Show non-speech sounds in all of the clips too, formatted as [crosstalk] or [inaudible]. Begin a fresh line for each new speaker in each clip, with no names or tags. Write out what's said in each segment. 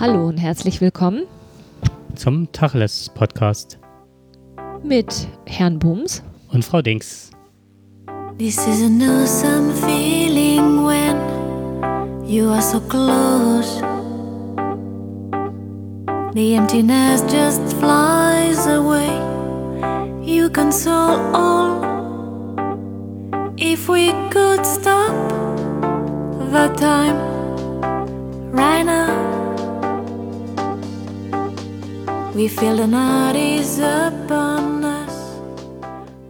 Hallo und herzlich willkommen
zum Tacheles Podcast
mit Herrn Bums
und Frau Dings.
This is an awesome feeling when you are so close. The emptiness just flies away. You console all. If we could stop the time right now, we feel the night is upon us.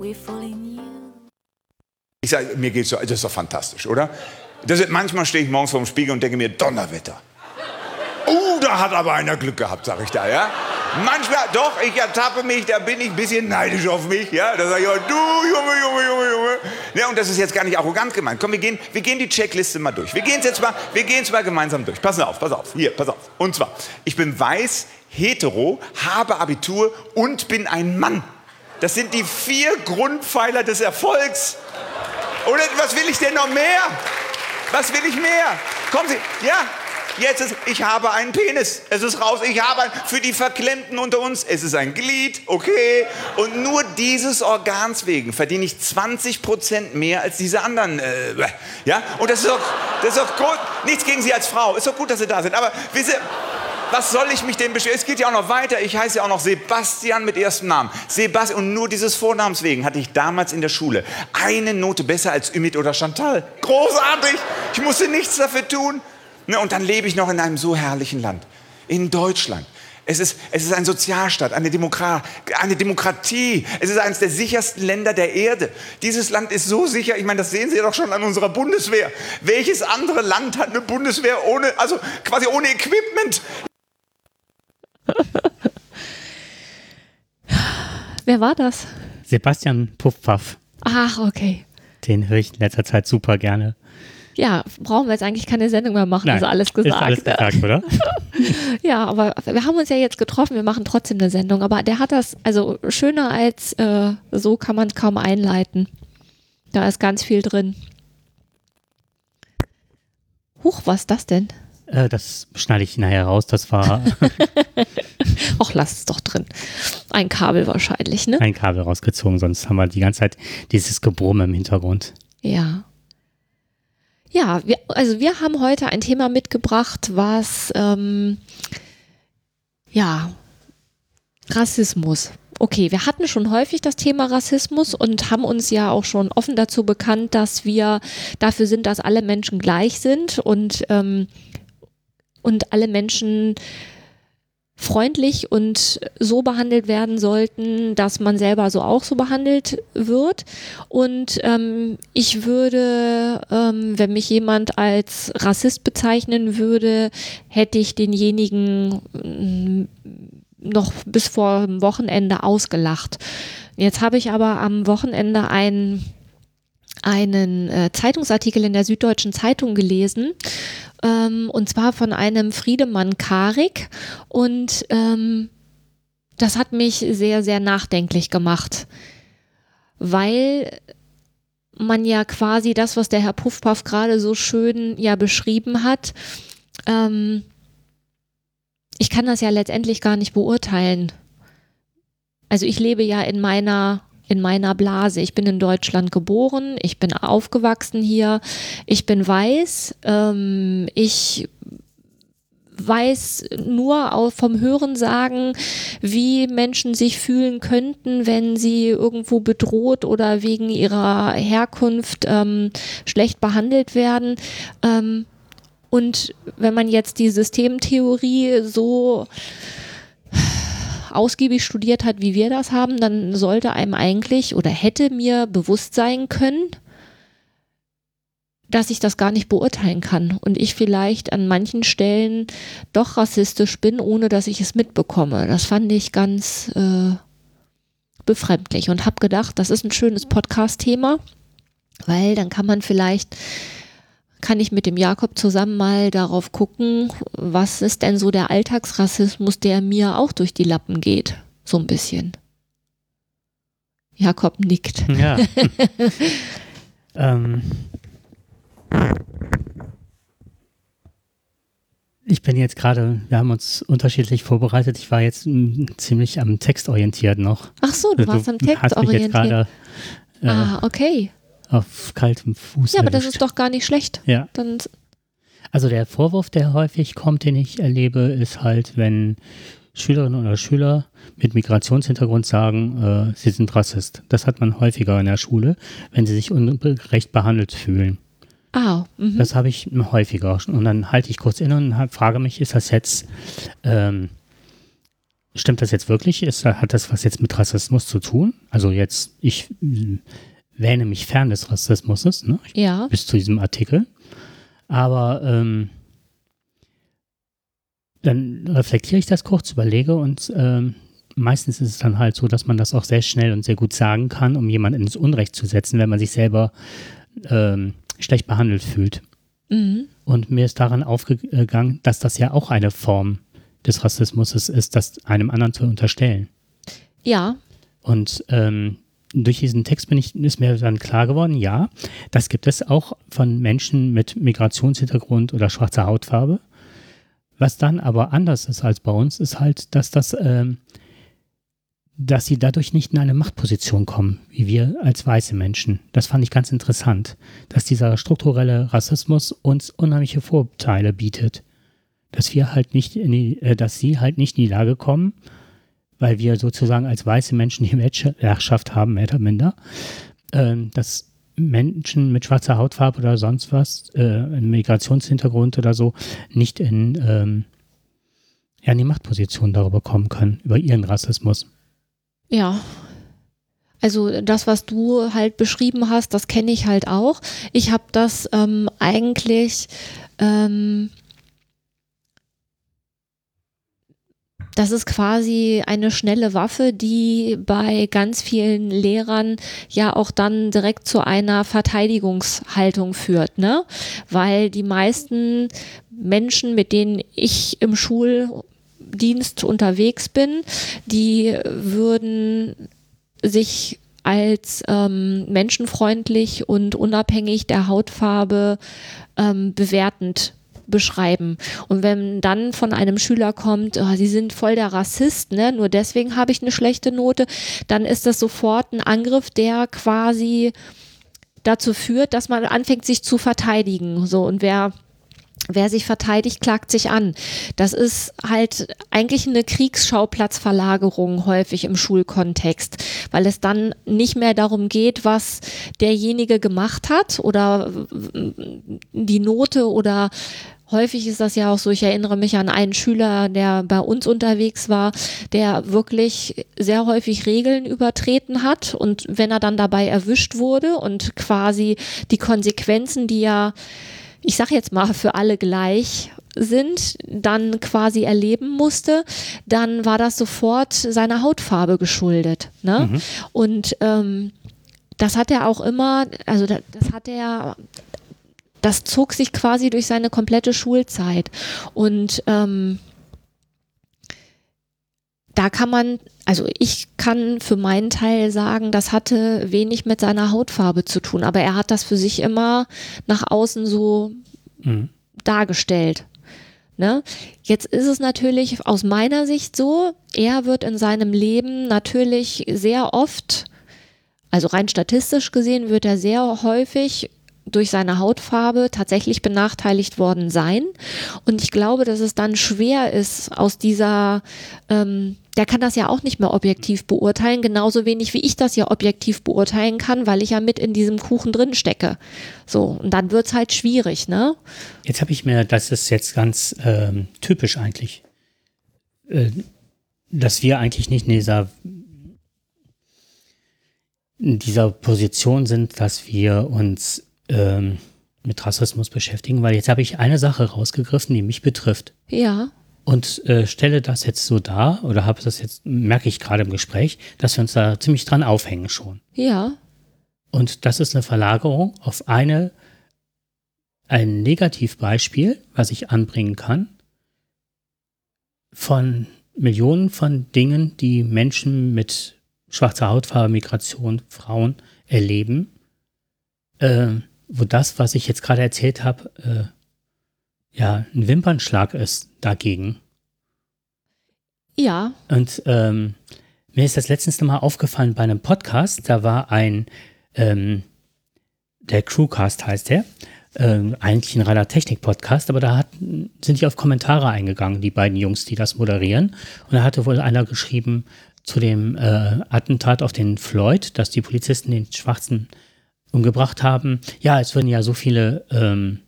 We fall in you.
Ich sage, mir geht's so, das ist doch fantastisch, oder? Das ist, manchmal stehe ich morgens vor dem Spiegel und denke mir, Donnerwetter. Oh, da hat aber einer Glück gehabt, sag ich da, ja? Manchmal, doch, ich ertappe mich, da bin ich ein bisschen neidisch auf mich, ja? Da sage ich, du, Junge, Junge, Junge, Junge. Ja, und das ist jetzt gar nicht arrogant gemeint. Komm, wir gehen, wir gehen die Checkliste mal durch. Wir gehen jetzt mal, wir gehen jetzt mal gemeinsam durch. Pass auf, pass auf, hier, pass auf. Und zwar, ich bin weiß, hetero, habe Abitur und bin ein Mann. Das sind die vier Grundpfeiler des Erfolgs. Oder was will ich denn noch mehr? Was will ich mehr? Kommen Sie, ja, jetzt ist, ich habe einen Penis. Es ist raus. Ich habe einen, für die Verklemmten unter uns, es ist ein Glied, okay. Und nur dieses Organs wegen verdiene ich 20 Prozent mehr als diese anderen. Äh, ja, und das ist doch, das ist doch gut. Nichts gegen Sie als Frau. Ist doch gut, dass Sie da sind. Aber wisst ihr, was soll ich mich denn beschweren? Es geht ja auch noch weiter. Ich heiße ja auch noch Sebastian mit erstem Namen. Sebastian, und nur dieses Vornamens wegen hatte ich damals in der Schule eine Note besser als Ümit oder Chantal. Großartig! Ich musste nichts dafür tun. Ne, Und dann lebe ich noch in einem so herrlichen Land. In Deutschland. Es ist, es ist ein Sozialstaat, eine, Demokra eine Demokratie. Es ist eines der sichersten Länder der Erde. Dieses Land ist so sicher, ich meine, das sehen Sie doch schon an unserer Bundeswehr. Welches andere Land hat eine Bundeswehr ohne, also quasi ohne Equipment? [laughs]
Wer war das?
Sebastian Puffpaff,
Ach, okay.
den höre ich in letzter Zeit super gerne.
Ja, brauchen wir jetzt eigentlich keine Sendung mehr machen, ist alles gesagt.
Ist alles gesagt, oder? [laughs]
Ja, aber wir haben uns ja jetzt getroffen, wir machen trotzdem eine Sendung. Aber der hat das, also schöner als äh, so kann man es kaum einleiten. Da ist ganz viel drin. Huch, was ist das denn?
Äh, das schneide ich nachher raus. Das war [laughs]
Och, lass es doch drin. Ein Kabel wahrscheinlich, ne?
ein Kabel rausgezogen, sonst haben wir die ganze Zeit dieses Gebrumme im Hintergrund.
Ja. Ja, wir, also wir haben heute ein Thema mitgebracht, was ähm, ja Rassismus. Okay, wir hatten schon häufig das Thema Rassismus und haben uns ja auch schon offen dazu bekannt, dass wir dafür sind, dass alle Menschen gleich sind und, ähm, und alle Menschen freundlich und so behandelt werden sollten, dass man selber so auch so behandelt wird. Und ähm, ich würde, ähm, wenn mich jemand als Rassist bezeichnen würde, hätte ich denjenigen mm, noch bis vor dem Wochenende ausgelacht. Jetzt habe ich aber am Wochenende ein einen äh, Zeitungsartikel in der Süddeutschen Zeitung gelesen, ähm, und zwar von einem Friedemann Karik. Und ähm, das hat mich sehr, sehr nachdenklich gemacht, weil man ja quasi das, was der Herr Puffpaff gerade so schön ja beschrieben hat, ähm, ich kann das ja letztendlich gar nicht beurteilen. Also ich lebe ja in meiner in meiner Blase. Ich bin in Deutschland geboren, ich bin aufgewachsen hier, ich bin weiß, ähm, ich weiß nur vom Hören sagen, wie Menschen sich fühlen könnten, wenn sie irgendwo bedroht oder wegen ihrer Herkunft ähm, schlecht behandelt werden. Ähm, und wenn man jetzt die Systemtheorie so ausgiebig studiert hat, wie wir das haben, dann sollte einem eigentlich oder hätte mir bewusst sein können, dass ich das gar nicht beurteilen kann und ich vielleicht an manchen Stellen doch rassistisch bin, ohne dass ich es mitbekomme. Das fand ich ganz äh, befremdlich und habe gedacht, das ist ein schönes Podcast-Thema, weil dann kann man vielleicht kann ich mit dem Jakob zusammen mal darauf gucken, was ist denn so der Alltagsrassismus, der mir auch durch die Lappen geht. So ein bisschen. Jakob nickt.
Ja. [laughs] ähm, Ich bin jetzt gerade, wir haben uns unterschiedlich vorbereitet. Ich war jetzt mm, ziemlich am Text orientiert noch.
Ach so, du warst am Text orientiert.
gerade äh,
Ah, okay.
Auf kaltem Fuß
Ja, aber das
erwischt.
ist doch gar nicht schlecht.
Ja.
Dann,
Also der Vorwurf, der häufig kommt, den ich erlebe, ist halt, wenn Schülerinnen oder Schüler mit Migrationshintergrund sagen, äh, sie sind Rassist. Das hat man häufiger in der Schule, wenn sie sich ungerecht behandelt fühlen.
ah, mhm.
Das habe ich häufiger. Und dann halte ich kurz inne und hab- frage mich, ist das jetzt, ähm, stimmt das jetzt wirklich? Ist, hat das was jetzt mit Rassismus zu tun? Also jetzt, ich wähne mich fern des Rassismus, ne?
ja.
bis zu diesem Artikel. Aber ähm, dann reflektiere ich das kurz, überlege und ähm, meistens ist es dann halt so, dass man das auch sehr schnell und sehr gut sagen kann, um jemanden ins Unrecht zu setzen, wenn man sich selber ähm, schlecht behandelt fühlt.
Mhm.
Und mir ist daran aufgegangen, dass das ja auch eine Form des Rassismus ist, das einem anderen zu unterstellen.
Ja,
Und ähm, durch diesen Text bin ich, ist mir dann klar geworden, ja, das gibt es auch von Menschen mit Migrationshintergrund oder schwarzer Hautfarbe. Was dann aber anders ist als bei uns, ist halt, dass das, ähm, dass sie dadurch nicht in eine Machtposition kommen, wie wir als weiße Menschen. Das fand ich ganz interessant, dass dieser strukturelle Rassismus uns unheimliche Vorteile bietet. Dass wir halt nicht in die, äh, dass sie halt nicht in die Lage kommen, weil wir sozusagen als weiße Menschen die [laughs] Herrschaft haben, mehr oder minder, ähm, dass Menschen mit schwarzer Hautfarbe oder sonst was, äh, Migrationshintergrund oder so, nicht in, ähm, ja, in die Machtposition darüber kommen können, über ihren Rassismus.
ja. Also das, was du halt beschrieben hast, das kenne ich halt auch. Ich habe das ähm, eigentlich, ähm, das ist quasi eine schnelle Waffe, die bei ganz vielen Lehrern ja auch dann direkt zu einer Verteidigungshaltung führt, ne? Weil die meisten Menschen, mit denen ich im Schuldienst unterwegs bin, die würden sich als ähm, menschenfreundlich und unabhängig der Hautfarbe ähm, bewertend beschreiben. Und wenn dann von einem Schüler kommt, oh, sie sind voll der Rassist, ne? nur deswegen habe ich eine schlechte Note, dann ist das sofort ein Angriff, der quasi dazu führt, dass man anfängt, sich zu verteidigen. So, und wer Wer sich verteidigt, klagt sich an. Das ist halt eigentlich eine Kriegsschaupplatzverlagerung häufig im Schulkontext, weil es dann nicht mehr darum geht, was derjenige gemacht hat oder die Note oder Häufig ist das ja auch so, ich erinnere mich an einen Schüler, der bei uns unterwegs war, der wirklich sehr häufig Regeln übertreten hat und wenn er dann dabei erwischt wurde und quasi die Konsequenzen, die ja ich sage jetzt mal, für alle gleich sind, dann quasi erleben musste, dann war das sofort seiner Hautfarbe geschuldet. Ne?
Mhm.
Und ähm, das hat er auch immer, also das, das hat er, das zog sich quasi durch seine komplette Schulzeit. Und ähm, da kann man, also ich kann für meinen Teil sagen, das hatte wenig mit seiner Hautfarbe zu tun, aber er hat das für sich immer nach außen so
Mhm.
dargestellt. Ne? Jetzt ist es natürlich aus meiner Sicht so, er wird in seinem Leben natürlich sehr oft, also rein statistisch gesehen, wird er sehr häufig durch seine Hautfarbe tatsächlich benachteiligt worden sein. Und ich glaube, dass es dann schwer ist, aus dieser, ähm, der kann das ja auch nicht mehr objektiv beurteilen, genauso wenig wie ich das ja objektiv beurteilen kann, weil ich ja mit in diesem Kuchen drin stecke. So, und dann wird's halt schwierig, ne?
Jetzt habe ich mir, das ist jetzt ganz ähm, typisch eigentlich, äh, dass wir eigentlich nicht in dieser, in dieser Position sind, dass wir uns ähm, mit Rassismus beschäftigen, weil jetzt habe ich eine Sache rausgegriffen, die mich betrifft.
Ja.
Und äh, stelle das jetzt so dar, oder habe das jetzt, merke ich gerade im Gespräch, dass wir uns da ziemlich dran aufhängen schon.
Ja.
Und das ist eine Verlagerung auf eine, ein Negativbeispiel, was ich anbringen kann, von Millionen von Dingen, die Menschen mit schwarzer Hautfarbe, Migration, Frauen erleben, äh, wo das, was ich jetzt gerade erzählt habe, äh, ja ein Wimpernschlag ist dagegen.
Ja,
Und ähm, mir ist das letztens nochmal aufgefallen bei einem Podcast, da war ein, ähm, der Crewcast heißt der, ähm, eigentlich ein reiner Technik-Podcast, aber da hat, sind die auf Kommentare eingegangen, die beiden Jungs, die das moderieren. Und da hatte wohl einer geschrieben zu dem äh, Attentat auf den Floyd, dass die Polizisten den Schwarzen umgebracht haben. Ja, es würden ja so viele ähm,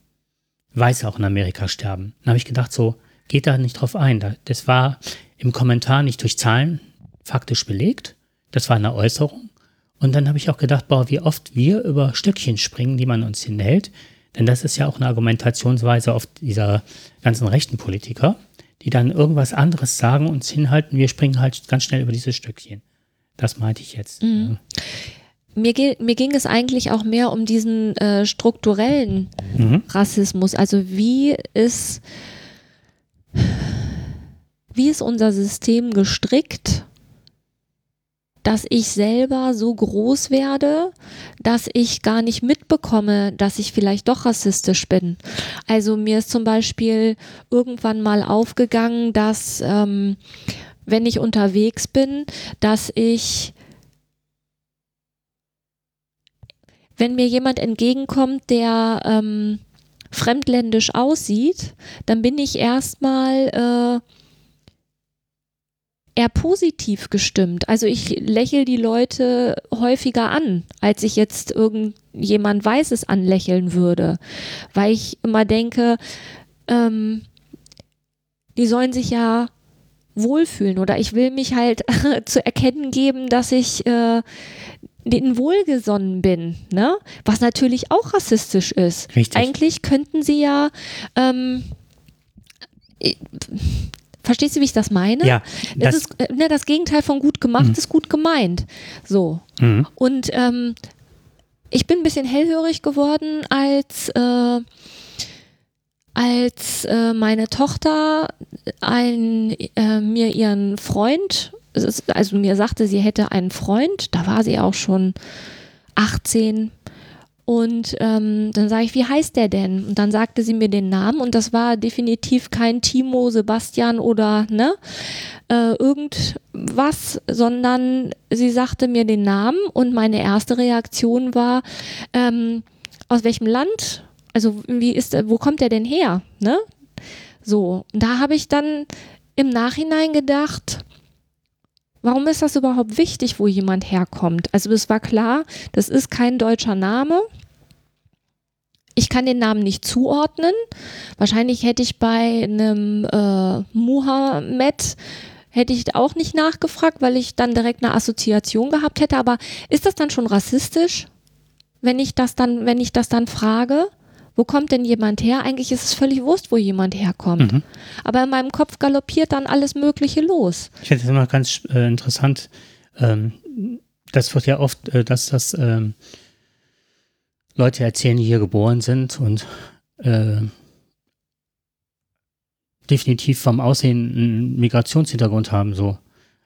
Weiße auch in Amerika sterben. Dann habe ich gedacht, so, geht da nicht drauf ein. Da- Das war im Kommentar nicht durch Zahlen faktisch belegt. Das war eine Äußerung. Und dann habe ich auch gedacht, boah, wie oft wir über Stückchen springen, die man uns hinhält. Denn das ist ja auch eine Argumentationsweise oft dieser ganzen rechten Politiker, die dann irgendwas anderes sagen, uns hinhalten. Wir springen halt ganz schnell über dieses Stückchen. Das meinte ich jetzt.
Mhm. Mir, ge mir ging es eigentlich auch mehr um diesen äh, strukturellen
Mhm.
Rassismus. Also wie ist, wie ist unser System gestrickt, dass ich selber so groß werde, dass ich gar nicht mitbekomme, dass ich vielleicht doch rassistisch bin. Also mir ist zum Beispiel irgendwann mal aufgegangen, dass ähm, wenn ich unterwegs bin, dass ich wenn mir jemand entgegenkommt, der ähm, fremdländisch aussieht, dann bin ich erstmal äh, eher positiv gestimmt. Also ich lächle die Leute häufiger an, als ich jetzt irgendjemand Weißes anlächeln würde, weil ich immer denke, ähm, die sollen sich ja wohlfühlen oder ich will mich halt [laughs] zu erkennen geben, dass ich äh, denen wohlgesonnen bin, ne? Was natürlich auch rassistisch ist.
Richtig.
Eigentlich könnten sie ja, ähm, äh, verstehst du, wie ich das meine?
Ja,
Das,
das,
ist, äh, ne, das Gegenteil von gut gemacht
Mhm.
ist gut gemeint. So.
mhm.
Und ähm, ich bin ein bisschen hellhörig geworden, als, äh, als äh, meine Tochter ein, äh, mir ihren Freund, also mir sagte, sie hätte einen Freund, da war sie auch schon 18. Und ähm, dann sage ich, wie heißt der denn? Und dann sagte sie mir den Namen und das war definitiv kein Timo, Sebastian oder ne, äh, irgendwas, sondern sie sagte mir den Namen und meine erste Reaktion war, ähm, aus welchem Land? Also wie ist, wo kommt er denn her? Ne? So, und da habe ich dann im Nachhinein gedacht, warum ist das überhaupt wichtig, wo jemand herkommt? Also es war klar, das ist kein deutscher Name. Ich kann den Namen nicht zuordnen. Wahrscheinlich hätte ich bei einem äh, Muhammad hätte ich auch nicht nachgefragt, weil ich dann direkt eine Assoziation gehabt hätte. Aber ist das dann schon rassistisch, wenn ich das dann, wenn ich das dann frage? Wo kommt denn jemand her? Eigentlich ist es völlig wurscht, wo jemand herkommt.
Mhm.
Aber in meinem Kopf galoppiert dann alles Mögliche los.
Ich finde es immer ganz äh, interessant. Ähm, das wird ja oft, äh, dass das ähm, Leute erzählen, die hier geboren sind und äh, definitiv vom Aussehen einen Migrationshintergrund haben, so.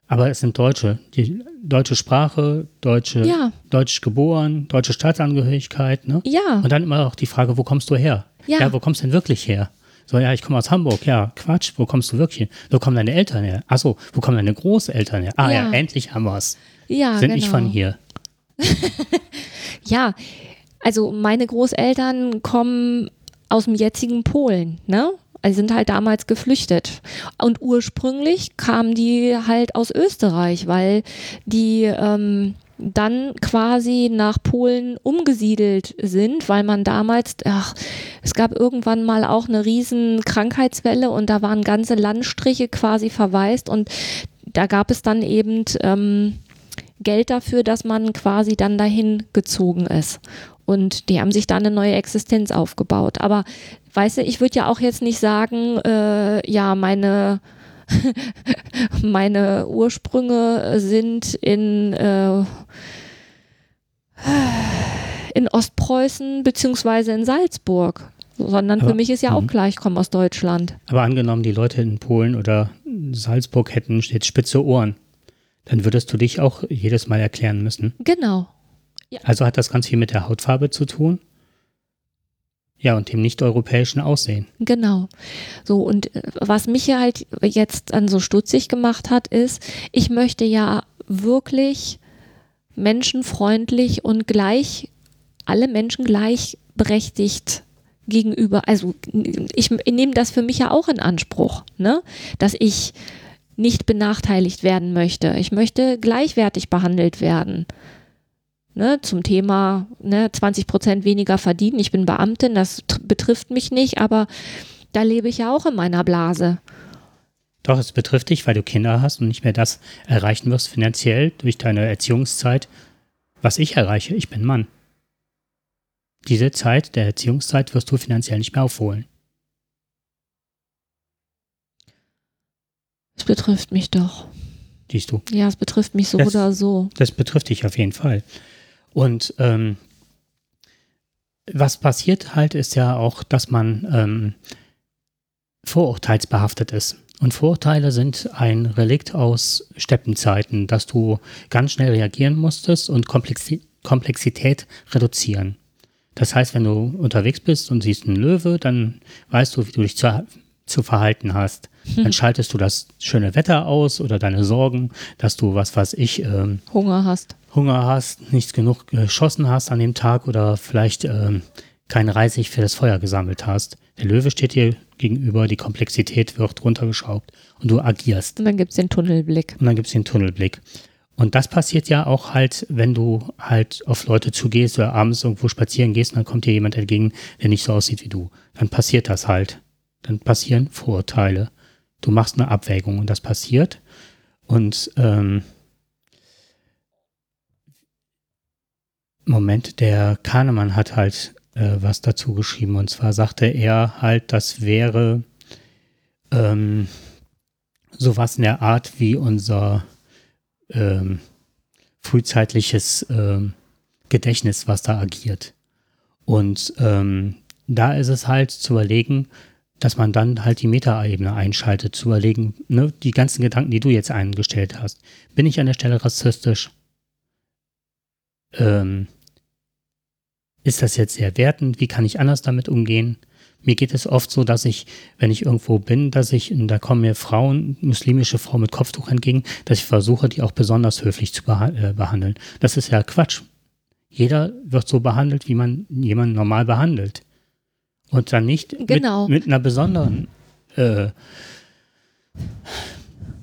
Aber es sind Deutsche. Die deutsche Sprache, deutsche,
Ja,
deutsch geboren, deutsche Staatsangehörigkeit, ne?
ja,
Und dann immer auch die Frage, wo kommst du her?
Ja.
wo kommst du denn wirklich her? So, ja, ich komme aus Hamburg. Ja, Quatsch, wo kommst du wirklich her? Wo kommen deine Eltern her? Achso, wo kommen deine Großeltern her? Ah ja,
Ja.
endlich haben wir's.
ja.
Sind
genau.
nicht von hier. [laughs]
Ja, also meine Großeltern kommen aus dem jetzigen Polen, ne? Also sind halt damals geflüchtet. Und ursprünglich kamen die halt aus Österreich, weil die ähm, dann quasi nach Polen umgesiedelt sind, weil man damals, ach, es gab irgendwann mal auch eine riesen Krankheitswelle und da waren ganze Landstriche quasi verwaist und da gab es dann eben ähm, Geld dafür, dass man quasi dann dahin gezogen ist. Und die haben sich da eine neue Existenz aufgebaut. Aber weißt du, ich würde ja auch jetzt nicht sagen, äh, ja, meine, [laughs] meine Ursprünge sind in, äh, in Ostpreußen beziehungsweise in Salzburg. Sondern für
Aber-
mich ist ja auch
mhm.
klar, ich komme aus Deutschland.
Aber angenommen, die Leute in Polen oder Salzburg hätten jetzt spitze Ohren, dann würdest du dich auch jedes Mal erklären müssen.
Genau.
Also hat das ganz viel mit der Hautfarbe zu tun? Ja, und dem nicht-europäischen Aussehen.
Genau. So, und äh, was mich ja halt jetzt dann so stutzig gemacht hat, ist, ich möchte ja wirklich menschenfreundlich und gleich, alle Menschen gleichberechtigt gegenüber, also ich, ich nehme das für mich ja auch in Anspruch, ne? dass ich nicht benachteiligt werden möchte. Ich möchte gleichwertig behandelt werden. Ne, zum Thema ne, 20 Prozent weniger verdienen. Ich bin Beamtin, das betrifft mich nicht, aber da lebe ich ja auch in meiner Blase.
Doch, es betrifft dich, weil du Kinder hast und nicht mehr das erreichen wirst finanziell durch deine Erziehungszeit, was ich erreiche. Ich bin Mann. Diese Zeit der Erziehungszeit wirst du finanziell nicht mehr aufholen.
Es betrifft mich doch.
Siehst du?
Ja, es betrifft mich so
Das-
oder so.
Das betrifft dich auf jeden Fall. Und ähm, was passiert halt, ist ja auch, dass man ähm, vorurteilsbehaftet ist. Und Vorurteile sind ein Relikt aus Steppenzeiten, dass du ganz schnell reagieren musstest und Komplexi Komplexität reduzieren. Das heißt, wenn du unterwegs bist und siehst einen Löwe, dann weißt du, wie du dich zu, zu verhalten hast. Dann schaltest du das schöne Wetter aus oder deine Sorgen, dass du, was weiß ich, ähm,
Hunger hast.
Hunger hast, nicht genug geschossen hast an dem Tag oder vielleicht ähm, kein Reisig für das Feuer gesammelt hast. Der Löwe steht dir gegenüber, die Komplexität wird runtergeschraubt und du agierst.
Und dann gibt es den Tunnelblick.
Und dann gibt es den Tunnelblick. Und das passiert ja auch halt, wenn du halt auf Leute zugehst oder abends irgendwo spazieren gehst und dann kommt dir jemand entgegen, der nicht so aussieht wie du. Dann passiert das halt. Dann passieren Vorurteile. Du machst eine Abwägung und das passiert. Und ähm, Moment, der Kahnemann hat halt äh, was dazu geschrieben. Und zwar sagte er halt, das wäre ähm, sowas in der Art wie unser ähm, frühzeitliches ähm, Gedächtnis, was da agiert. Und ähm, da ist es halt zu überlegen, dass man dann halt die Metaebene einschaltet, zu überlegen, ne, die ganzen Gedanken, die du jetzt eingestellt hast. Bin ich an der Stelle rassistisch? Ähm, ist das jetzt sehr wertend? Wie kann ich anders damit umgehen? Mir geht es oft so, dass ich, wenn ich irgendwo bin, dass ich, und da kommen mir Frauen, muslimische Frauen mit Kopftuch entgegen, dass ich versuche, die auch besonders höflich zu beha äh, behandeln. Das ist ja Quatsch. Jeder wird so behandelt, wie man jemanden normal behandelt. Und dann nicht
Genau.
mit, mit einer besonderen äh,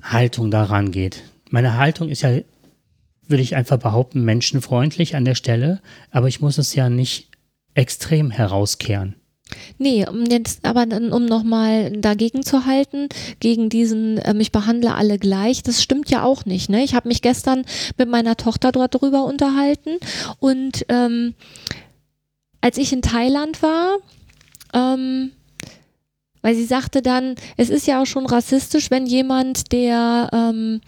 Haltung daran geht. Meine Haltung ist ja, würde ich einfach behaupten, menschenfreundlich an der Stelle, aber ich muss es ja nicht extrem herauskehren.
Nee, um jetzt aber um nochmal dagegen zu halten, gegen diesen, ähm, ich behandle alle gleich, das stimmt ja auch nicht. Ne? Ich habe mich gestern mit meiner Tochter dort drüber unterhalten und ähm, als ich in Thailand war, ähm, weil sie sagte dann, es ist ja auch schon rassistisch, wenn jemand, der ähm,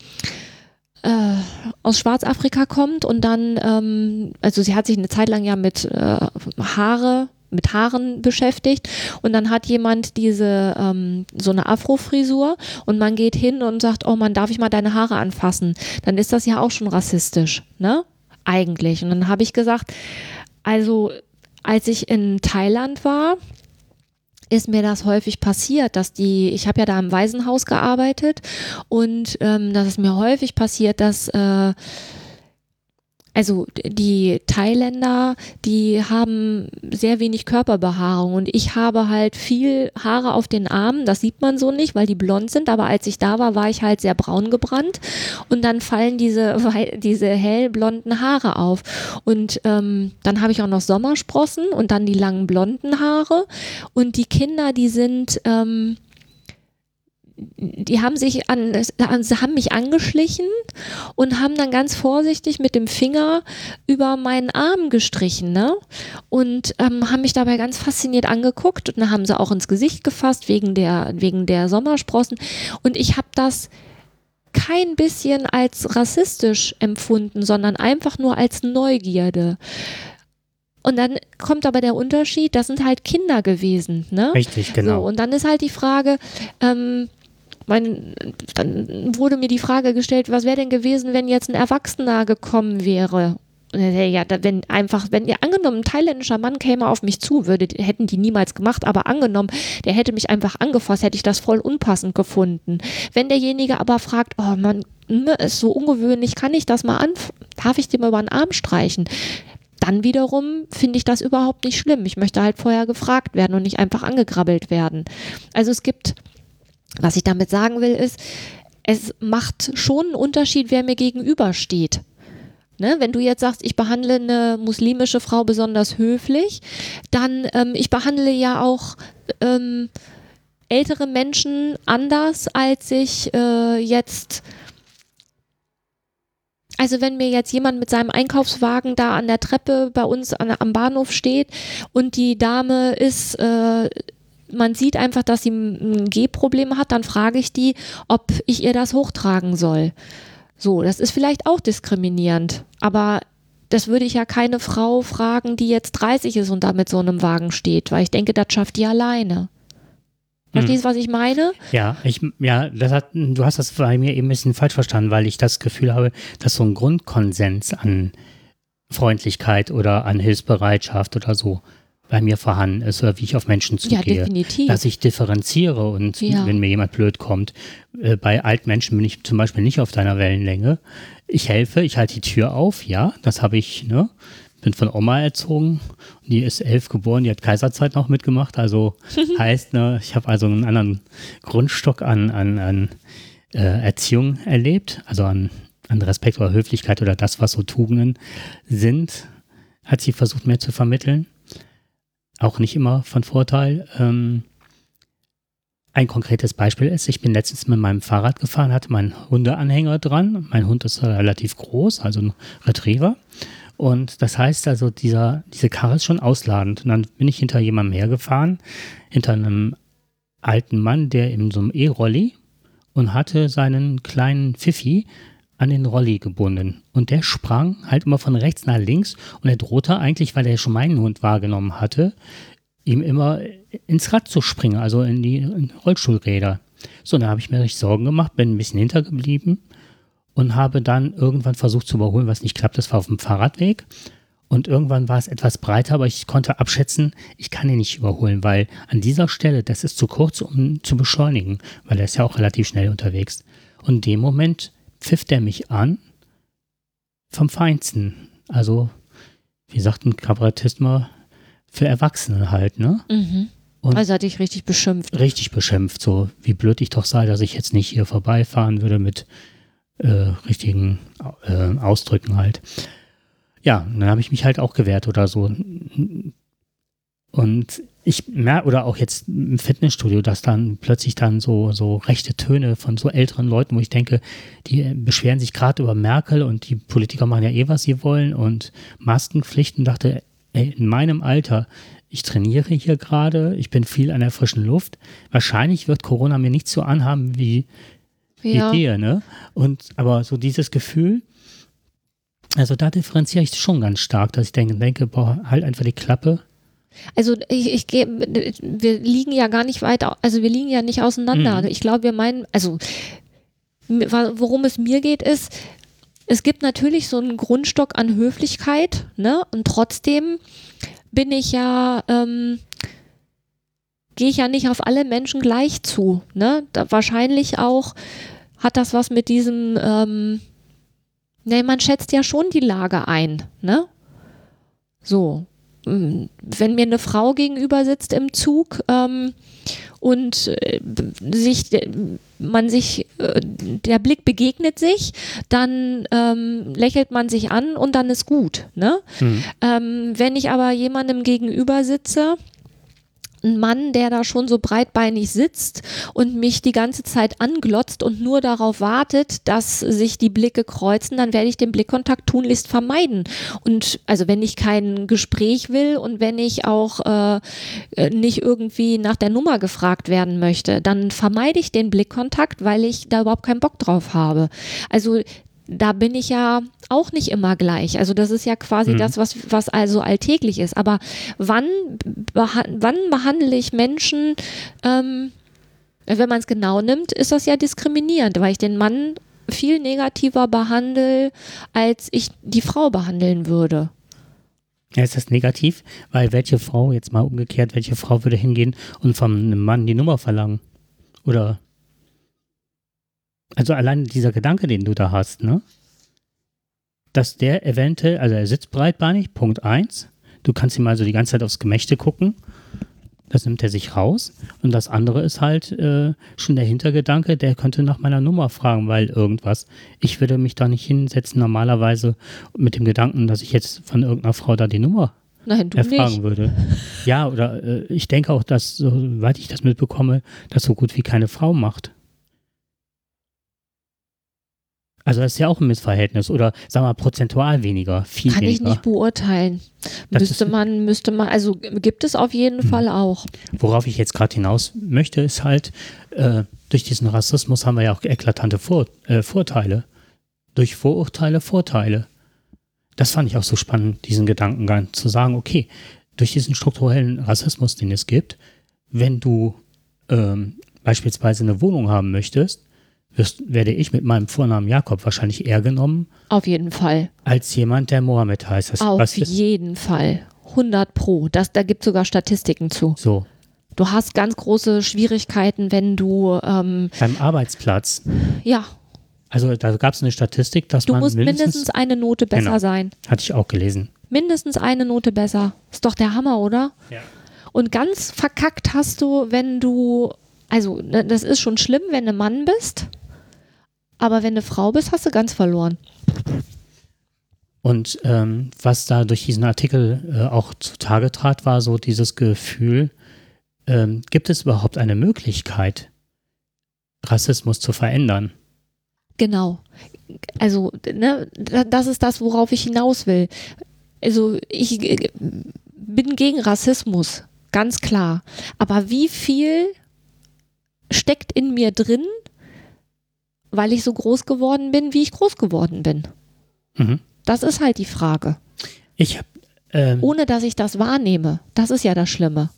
äh, aus Schwarzafrika kommt und dann, ähm, also sie hat sich eine Zeit lang ja mit äh, Haare mit Haaren beschäftigt und dann hat jemand diese ähm, so eine Afro-Frisur und man geht hin und sagt, oh man, darf ich mal deine Haare anfassen? Dann ist das ja auch schon rassistisch, ne? Eigentlich. Und dann habe ich gesagt, also als ich in Thailand war, ist mir das häufig passiert, dass die, ich habe ja da im Waisenhaus gearbeitet und ähm, dass es mir häufig passiert, dass äh, also die Thailänder, die haben sehr wenig Körperbehaarung und ich habe halt viel Haare auf den Armen, das sieht man so nicht, weil die blond sind, aber als ich da war, war ich halt sehr braun gebrannt und dann fallen diese, [laughs] diese hellblonden Haare auf. Und ähm, dann habe ich auch noch Sommersprossen und dann die langen blonden Haare. Und die Kinder, die sind ähm, die haben sich an, sie haben mich angeschlichen und haben dann ganz vorsichtig mit dem Finger über meinen Arm gestrichen, ne? Und ähm, haben mich dabei ganz fasziniert angeguckt und dann haben sie auch ins Gesicht gefasst wegen der wegen der Sommersprossen und ich habe das kein bisschen als rassistisch empfunden, sondern einfach nur als Neugierde. Und dann kommt aber der Unterschied, das sind halt Kinder gewesen, ne?
Richtig, genau.
So, und dann ist halt die Frage, ähm, mein, dann wurde mir die Frage gestellt, was wäre denn gewesen, wenn jetzt ein Erwachsener gekommen wäre ja, wenn einfach, wenn ihr angenommen, ein thailändischer Mann käme auf mich zu, würde, hätten die niemals gemacht, aber angenommen, der hätte mich einfach angefasst, hätte ich das voll unpassend gefunden. Wenn derjenige aber fragt, oh man, ne, ist so ungewöhnlich, kann ich das mal an, darf ich dir mal über den Arm streichen? Dann wiederum finde ich das überhaupt nicht schlimm. Ich möchte halt vorher gefragt werden und nicht einfach angegrabbelt werden. Also es gibt, was ich damit sagen will, ist, es macht schon einen Unterschied, wer mir gegenübersteht. Ne, wenn du jetzt sagst, ich behandle eine muslimische Frau besonders höflich, dann ähm, ich behandle ja auch ähm, ältere Menschen anders, als ich äh, jetzt also wenn mir jetzt jemand mit seinem Einkaufswagen da an der Treppe bei uns an, am Bahnhof steht und die Dame ist, äh, man sieht einfach, dass sie ein Gehproblem hat, dann frage ich die, ob ich ihr das hochtragen soll. So, das ist vielleicht auch diskriminierend, aber das würde ich ja keine Frau fragen, die jetzt 30 ist und da mit so einem Wagen steht, weil ich denke, das schafft die alleine. Verstehst du, was ich meine?
Ja, ich, ja, das hat, du hast das bei mir eben ein bisschen falsch verstanden, weil ich das Gefühl habe, dass so ein Grundkonsens an Freundlichkeit oder an Hilfsbereitschaft oder so bei mir vorhanden ist oder wie ich auf Menschen
Ja,
zugehe.
definitiv.
dass ich differenziere und
Ja.
wenn mir jemand blöd kommt, äh, bei Altmenschen bin ich zum Beispiel nicht auf deiner Wellenlänge. Ich helfe, ich halte die Tür auf, ja, das habe ich, ne? Bin von Oma erzogen, die ist elf geboren, die hat Kaiserzeit noch mitgemacht, also [laughs] heißt, ne, ich habe also einen anderen Grundstock an, an, an äh, Erziehung erlebt, also an, an Respekt oder Höflichkeit oder das, was so Tugenden sind, hat sie versucht mir zu vermitteln auch nicht immer von Vorteil. Ähm, ein konkretes Beispiel ist, ich bin letztens mit meinem Fahrrad gefahren, hatte meinen Hundeanhänger dran. Mein Hund ist relativ groß, also ein Retriever. Und das heißt also, dieser, diese Karre ist schon ausladend. Und dann bin ich hinter jemandem hergefahren, hinter einem alten Mann, der in so einem E-Rolli und hatte seinen kleinen Pfiffi an den Rolli gebunden. Und der sprang halt immer von rechts nach links und er drohte eigentlich, weil er schon meinen Hund wahrgenommen hatte, ihm immer ins Rad zu springen, also in die in Rollstuhlräder. So, dann habe ich mir richtig Sorgen gemacht, bin ein bisschen hintergeblieben und habe dann irgendwann versucht zu überholen, was nicht klappt. Das war auf dem Fahrradweg. Und irgendwann war es etwas breiter, aber ich konnte abschätzen, ich kann ihn nicht überholen, weil an dieser Stelle, das ist zu kurz, um zu beschleunigen, weil er ist ja auch relativ schnell unterwegs. Und in dem Moment pfiff der mich an vom Feinsten. Also, wie sagt ein Kabarettist mal, für Erwachsene halt, ne?
Mhm.
Und-
also hat dich richtig beschimpft.
Richtig beschimpft, so wie blöd ich doch sei, dass ich jetzt nicht hier vorbeifahren würde mit äh, richtigen äh, Ausdrücken halt. Ja, und dann habe ich mich halt auch gewehrt oder so. Und ich merke, oder auch jetzt im Fitnessstudio, dass dann plötzlich dann so, so rechte Töne von so älteren Leuten, wo ich denke, die beschweren sich gerade über Merkel und die Politiker machen ja eh, was sie wollen und Maskenpflichten, dachte, ey, in meinem Alter, ich trainiere hier gerade, ich bin viel an der frischen Luft. Wahrscheinlich wird Corona mir nicht so anhaben wie, wie
Ja.
dir, ne? Und aber so dieses Gefühl, also da differenziere ich schon ganz stark, dass ich denke, denke boah, halt einfach die Klappe.
Also ich, ich gehe, wir liegen ja gar nicht weit, also wir liegen ja nicht auseinander.
Mhm.
Ich glaube, wir meinen, also worum es mir geht, ist, es gibt natürlich so einen Grundstock an Höflichkeit, ne? Und trotzdem bin ich ja, ähm, gehe ich ja nicht auf alle Menschen gleich zu, ne? Da, wahrscheinlich auch hat das was mit diesem, ähm, ne, man schätzt ja schon die Lage ein, ne? So, wenn mir eine Frau gegenüber sitzt im Zug ähm, und äh, sich, man sich, äh, der Blick begegnet sich, dann ähm, lächelt man sich an und dann ist gut. Ne?
Mhm.
Ähm, wenn ich aber jemandem gegenüber sitze, ein Mann, der da schon so breitbeinig sitzt und mich die ganze Zeit anglotzt und nur darauf wartet, dass sich die Blicke kreuzen, dann werde ich den Blickkontakt tunlichst vermeiden. Und also wenn ich kein Gespräch will und wenn ich auch äh, äh, nicht irgendwie nach der Nummer gefragt werden möchte, dann vermeide ich den Blickkontakt, weil ich da überhaupt keinen Bock drauf habe. Also da bin ich ja auch nicht immer gleich. Also das ist ja quasi
Mhm.
das, was, was also alltäglich ist. Aber wann, beha wann behandle ich Menschen, ähm, wenn man es genau nimmt, ist das ja diskriminierend, weil ich den Mann viel negativer behandle, als ich die Frau behandeln würde.
Ja, ist das negativ? Weil welche Frau, jetzt mal umgekehrt, welche Frau würde hingehen und einem Mann die Nummer verlangen? Oder also allein dieser Gedanke, den du da hast, ne? Dass der eventuell, also er sitzt breitbeinig, Punkt eins. Du kannst ihm also die ganze Zeit aufs Gemächte gucken. Das nimmt er sich raus. Und das andere ist halt äh, schon der Hintergedanke, der könnte nach meiner Nummer fragen, weil irgendwas. Ich würde mich da nicht hinsetzen, normalerweise mit dem Gedanken, dass ich jetzt von irgendeiner Frau da die Nummer
Nein, du
erfragen
nicht.
würde. [laughs] Ja, oder äh, ich denke auch, dass, soweit ich das mitbekomme, das so gut wie keine Frau macht. Also das ist ja auch ein Missverhältnis oder sagen wir mal prozentual weniger, viel
Kann ich
weniger.
nicht beurteilen.
Das
müsste man, müsste man, also gibt es auf jeden
Hm.
Fall auch.
Worauf ich jetzt gerade hinaus möchte, ist halt, äh, durch diesen Rassismus haben wir ja auch eklatante Vor äh, Vorteile. Durch Vorurteile Vorteile. Das fand ich auch so spannend, diesen Gedankengang zu sagen, okay, durch diesen strukturellen Rassismus, den es gibt, wenn du ähm, beispielsweise eine Wohnung haben möchtest, wirst, werde ich mit meinem Vornamen Jakob wahrscheinlich eher genommen
Auf jeden Fall.
als jemand, der Mohammed heißt. Das,
Auf
ist
jeden Fall. 100 Pro. Das, da gibt es sogar Statistiken zu.
so?
Du hast ganz große Schwierigkeiten, wenn du, ähm,
Beim Arbeitsplatz.
ja,
Also da gab es eine Statistik, dass
du
man
musst mindestens, eine Note besser
Genau.
sein.
hatte ich auch gelesen.
Mindestens eine Note besser. Ist doch der Hammer, oder?
Ja.
Und ganz verkackt hast du, wenn du, also ne, das ist schon schlimm, wenn du Mann bist, aber wenn du Frau bist, hast du ganz verloren.
Und ähm, was da durch diesen Artikel äh, auch zutage trat, war so dieses Gefühl, ähm, gibt es überhaupt eine Möglichkeit, Rassismus zu verändern?
Genau. Also, ne, da- das ist das, worauf ich hinaus will. Also, ich äh, bin gegen Rassismus, ganz klar. Aber wie viel steckt in mir drin, weil ich so groß geworden bin, wie ich groß geworden bin?
Mhm.
Das ist halt die Frage.
Ich habe, ähm,
Ohne dass ich das wahrnehme. Das ist ja das Schlimme.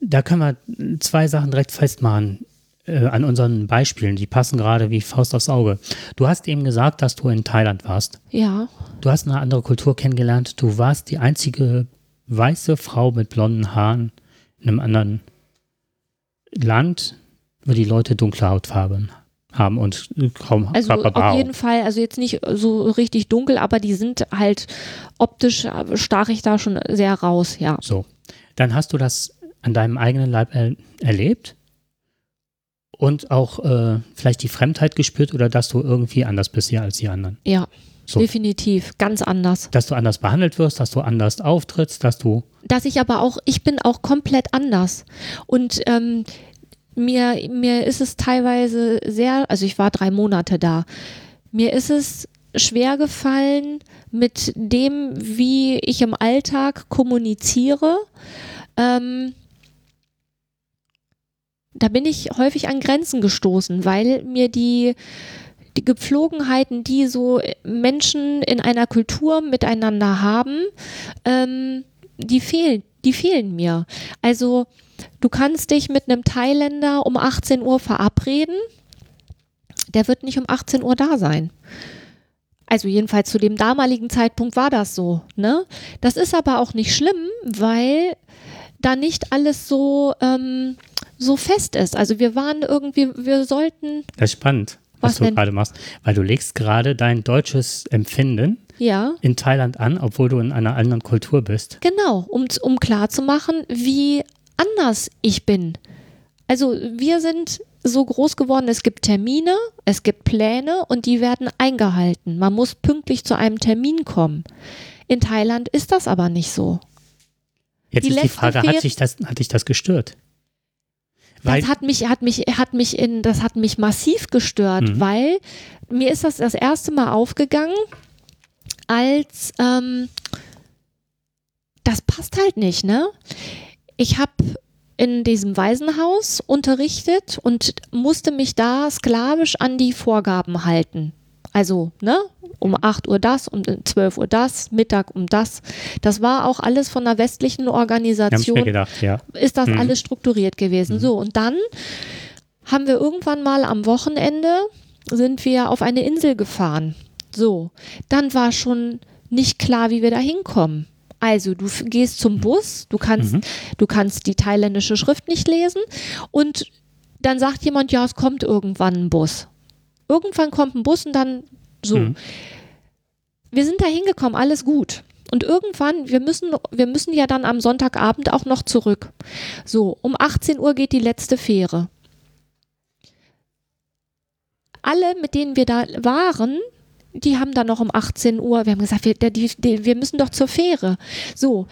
da können wir zwei Sachen direkt festmachen äh, an unseren Beispielen. Die passen gerade wie Faust aufs Auge. Du hast eben gesagt, dass du in Thailand warst.
Ja,
Du hast eine andere Kultur kennengelernt. Du warst die einzige weiße Frau mit blonden Haaren in einem anderen Land, wo die Leute dunkle Hautfarben haben und kaum
also auf jeden Fall, also jetzt nicht so richtig dunkel, aber die sind halt optisch, äh, stach ich da schon sehr raus, ja.
So. Dann hast du das an deinem eigenen Leib er erlebt und auch äh, vielleicht die Fremdheit gespürt oder dass du irgendwie anders bist hier als die anderen.
Ja,
So.
definitiv, ganz anders.
Dass du anders behandelt wirst, dass du anders auftrittst, dass du.
Dass ich aber auch, ich bin auch komplett anders. Und ähm, mir, mir ist es teilweise sehr, also ich war drei Monate da, mir ist es schwer gefallen mit dem, wie ich im Alltag kommuniziere. Ähm, da bin ich häufig an Grenzen gestoßen, weil mir die, die Gepflogenheiten, die so Menschen in einer Kultur miteinander haben, ähm, die fehlen, die fehlen mir. Also du kannst dich mit einem Thailänder um 18 Uhr verabreden, der wird nicht um 18 Uhr da sein. Also jedenfalls zu dem damaligen Zeitpunkt war das so. Ne? Das ist aber auch nicht schlimm, weil da nicht alles so, ähm, so fest ist. Also wir waren irgendwie, wir sollten,
Das ist spannend, was,
Was
du gerade machst, weil du legst gerade dein deutsches Empfinden
ja,
in Thailand an, obwohl du in einer anderen Kultur bist.
Genau, um, um klarzumachen, wie anders ich bin. Also wir sind so groß geworden, es gibt Termine, es gibt Pläne und die werden eingehalten. Man muss pünktlich zu einem Termin kommen. In Thailand ist das aber nicht so.
Jetzt
Die
ist die Frage, hat, sich das, hat dich das gestört? Weil,
Das hat mich, hat mich, hat mich in, das hat mich massiv gestört,
Mhm.
weil mir ist das das erste Mal aufgegangen, als ähm, das passt halt nicht, ne? Ich habe in diesem Waisenhaus unterrichtet und musste mich da sklavisch an die Vorgaben halten. Also, ne, um 8 Uhr das, um 12 Uhr das, Mittag um das. Das war auch alles von einer westlichen
hab ich
Organisation
mir gedacht, ja.
ist das
Mhm.
alles strukturiert gewesen. So, und dann haben wir irgendwann mal am Wochenende sind wir auf eine Insel gefahren. So, dann war schon nicht klar, wie wir da hinkommen. Also, du gehst zum Bus, du kannst,
Mhm.
du kannst die thailändische Schrift nicht lesen und dann sagt jemand, ja, es kommt irgendwann ein Bus. Irgendwann kommt ein Bus und dann so.
Mhm.
Wir sind da hingekommen, alles gut. Und irgendwann, wir müssen, wir müssen ja dann am Sonntagabend auch noch zurück. So, um 18 Uhr geht die letzte Fähre. Alle, mit denen wir da waren, die haben dann noch um 18 Uhr, wir haben gesagt, wir, die, die, wir müssen doch zur Fähre. So,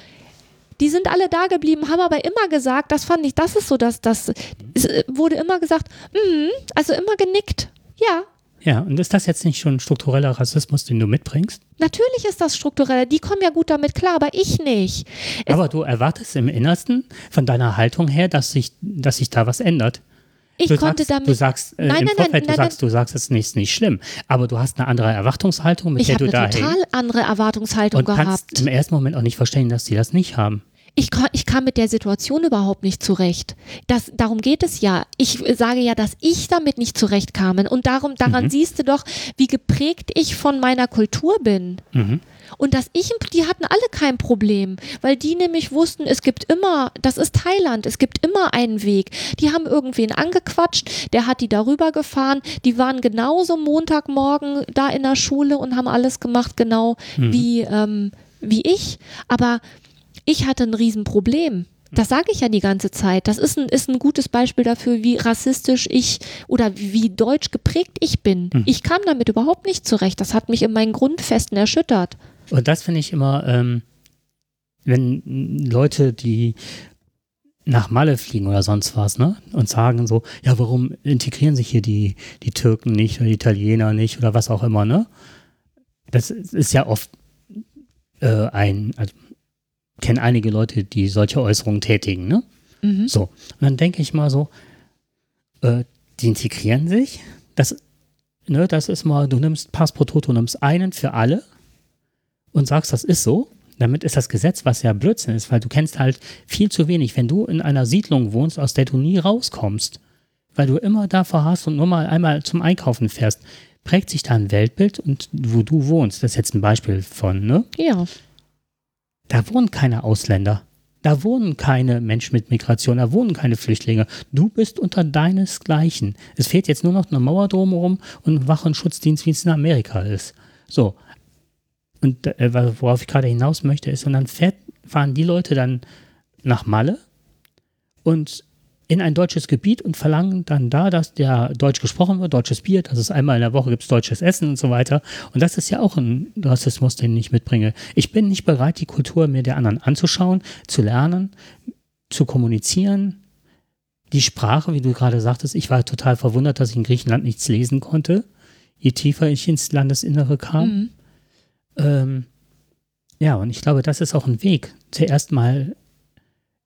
die sind alle da geblieben, haben aber immer gesagt, das fand ich, das ist so, dass das es äh, wurde immer gesagt, mhm, also immer genickt. Ja,
Ja, und ist das jetzt nicht schon struktureller Rassismus, den du mitbringst?
natürlich ist das strukturell. Die kommen ja gut damit klar, aber ich nicht. Es-
Aber du erwartest im Innersten von deiner Haltung her, dass sich, dass sich da was ändert.
Ich
du
konnte
sagst,
damit.
Du sagst äh,
Nein,
im
nein, nein,
Vorfeld,
nein,
du sagst, du sagst, es ist nicht, nicht schlimm. Aber du hast eine andere Erwartungshaltung, mit
ich
der
habe
du
eine
da
total andere Erwartungshaltung
und kannst
gehabt.
im ersten Moment auch nicht verstehen, dass die das nicht haben.
Ich, kann, ich kam mit der Situation überhaupt nicht zurecht. Das, darum geht es ja. Ich sage ja, dass ich damit nicht zurechtkam. Und darum, daran
Mhm.
siehst du doch, wie geprägt ich von meiner Kultur bin.
Mhm.
Und dass ich, die hatten alle kein Problem, weil die nämlich wussten, es gibt immer, das ist Thailand, es gibt immer einen Weg. Die haben irgendwen angequatscht, der hat die darüber gefahren, die waren genauso Montagmorgen da in der Schule und haben alles gemacht, genau wie, ähm, wie ich. Aber ich hatte ein Riesenproblem. Das sage ich ja die ganze Zeit. Das ist ein, ist ein gutes Beispiel dafür, wie rassistisch ich oder wie, wie deutsch geprägt ich bin. Ich kam damit überhaupt nicht zurecht. Das hat mich in meinen Grundfesten erschüttert.
Und das finde ich immer, ähm, wenn Leute, die nach Malle fliegen oder sonst was, ne? Und sagen so, ja, warum integrieren sich hier die, die Türken nicht oder die Italiener nicht oder was auch immer, ne? Das ist ja oft äh, ein, also kenne einige Leute, die solche Äußerungen tätigen, ne?
Mhm.
So. Und dann denke ich mal so, äh, die integrieren sich. Das, ne, das ist mal, du nimmst Pass pro Toto, nimmst einen für alle und sagst, das ist so. Damit ist das Gesetz, was ja Blödsinn ist, weil du kennst halt viel zu wenig. Wenn du in einer Siedlung wohnst, aus der du nie rauskommst, weil du immer davor hast und nur mal einmal zum Einkaufen fährst, prägt sich da ein Weltbild und wo du wohnst, das ist jetzt ein Beispiel von, ne?
Ja.
Da wohnen keine Ausländer. Da wohnen keine Menschen mit Migration, da wohnen keine Flüchtlinge. Du bist unter deinesgleichen. Es fehlt jetzt nur noch eine Mauer drumherum und ein Wach- und Schutzdienst, wie es in Amerika ist. So. Und äh, worauf ich gerade hinaus möchte, ist, und dann fährt, fahren die Leute dann nach Malle und in ein deutsches Gebiet und verlangen dann da, dass der Deutsch gesprochen wird, deutsches Bier, dass es einmal in der Woche gibt deutsches Essen und so weiter. Und das ist ja auch ein Rassismus, den ich mitbringe. Ich bin nicht bereit, die Kultur mir der anderen anzuschauen, zu lernen, zu kommunizieren. Die Sprache, wie du gerade sagtest, ich war total verwundert, dass ich in Griechenland nichts lesen konnte, je tiefer ich ins Landesinnere kam.
Mhm.
Ähm, ja, und ich glaube, das ist auch ein Weg. Zuerst mal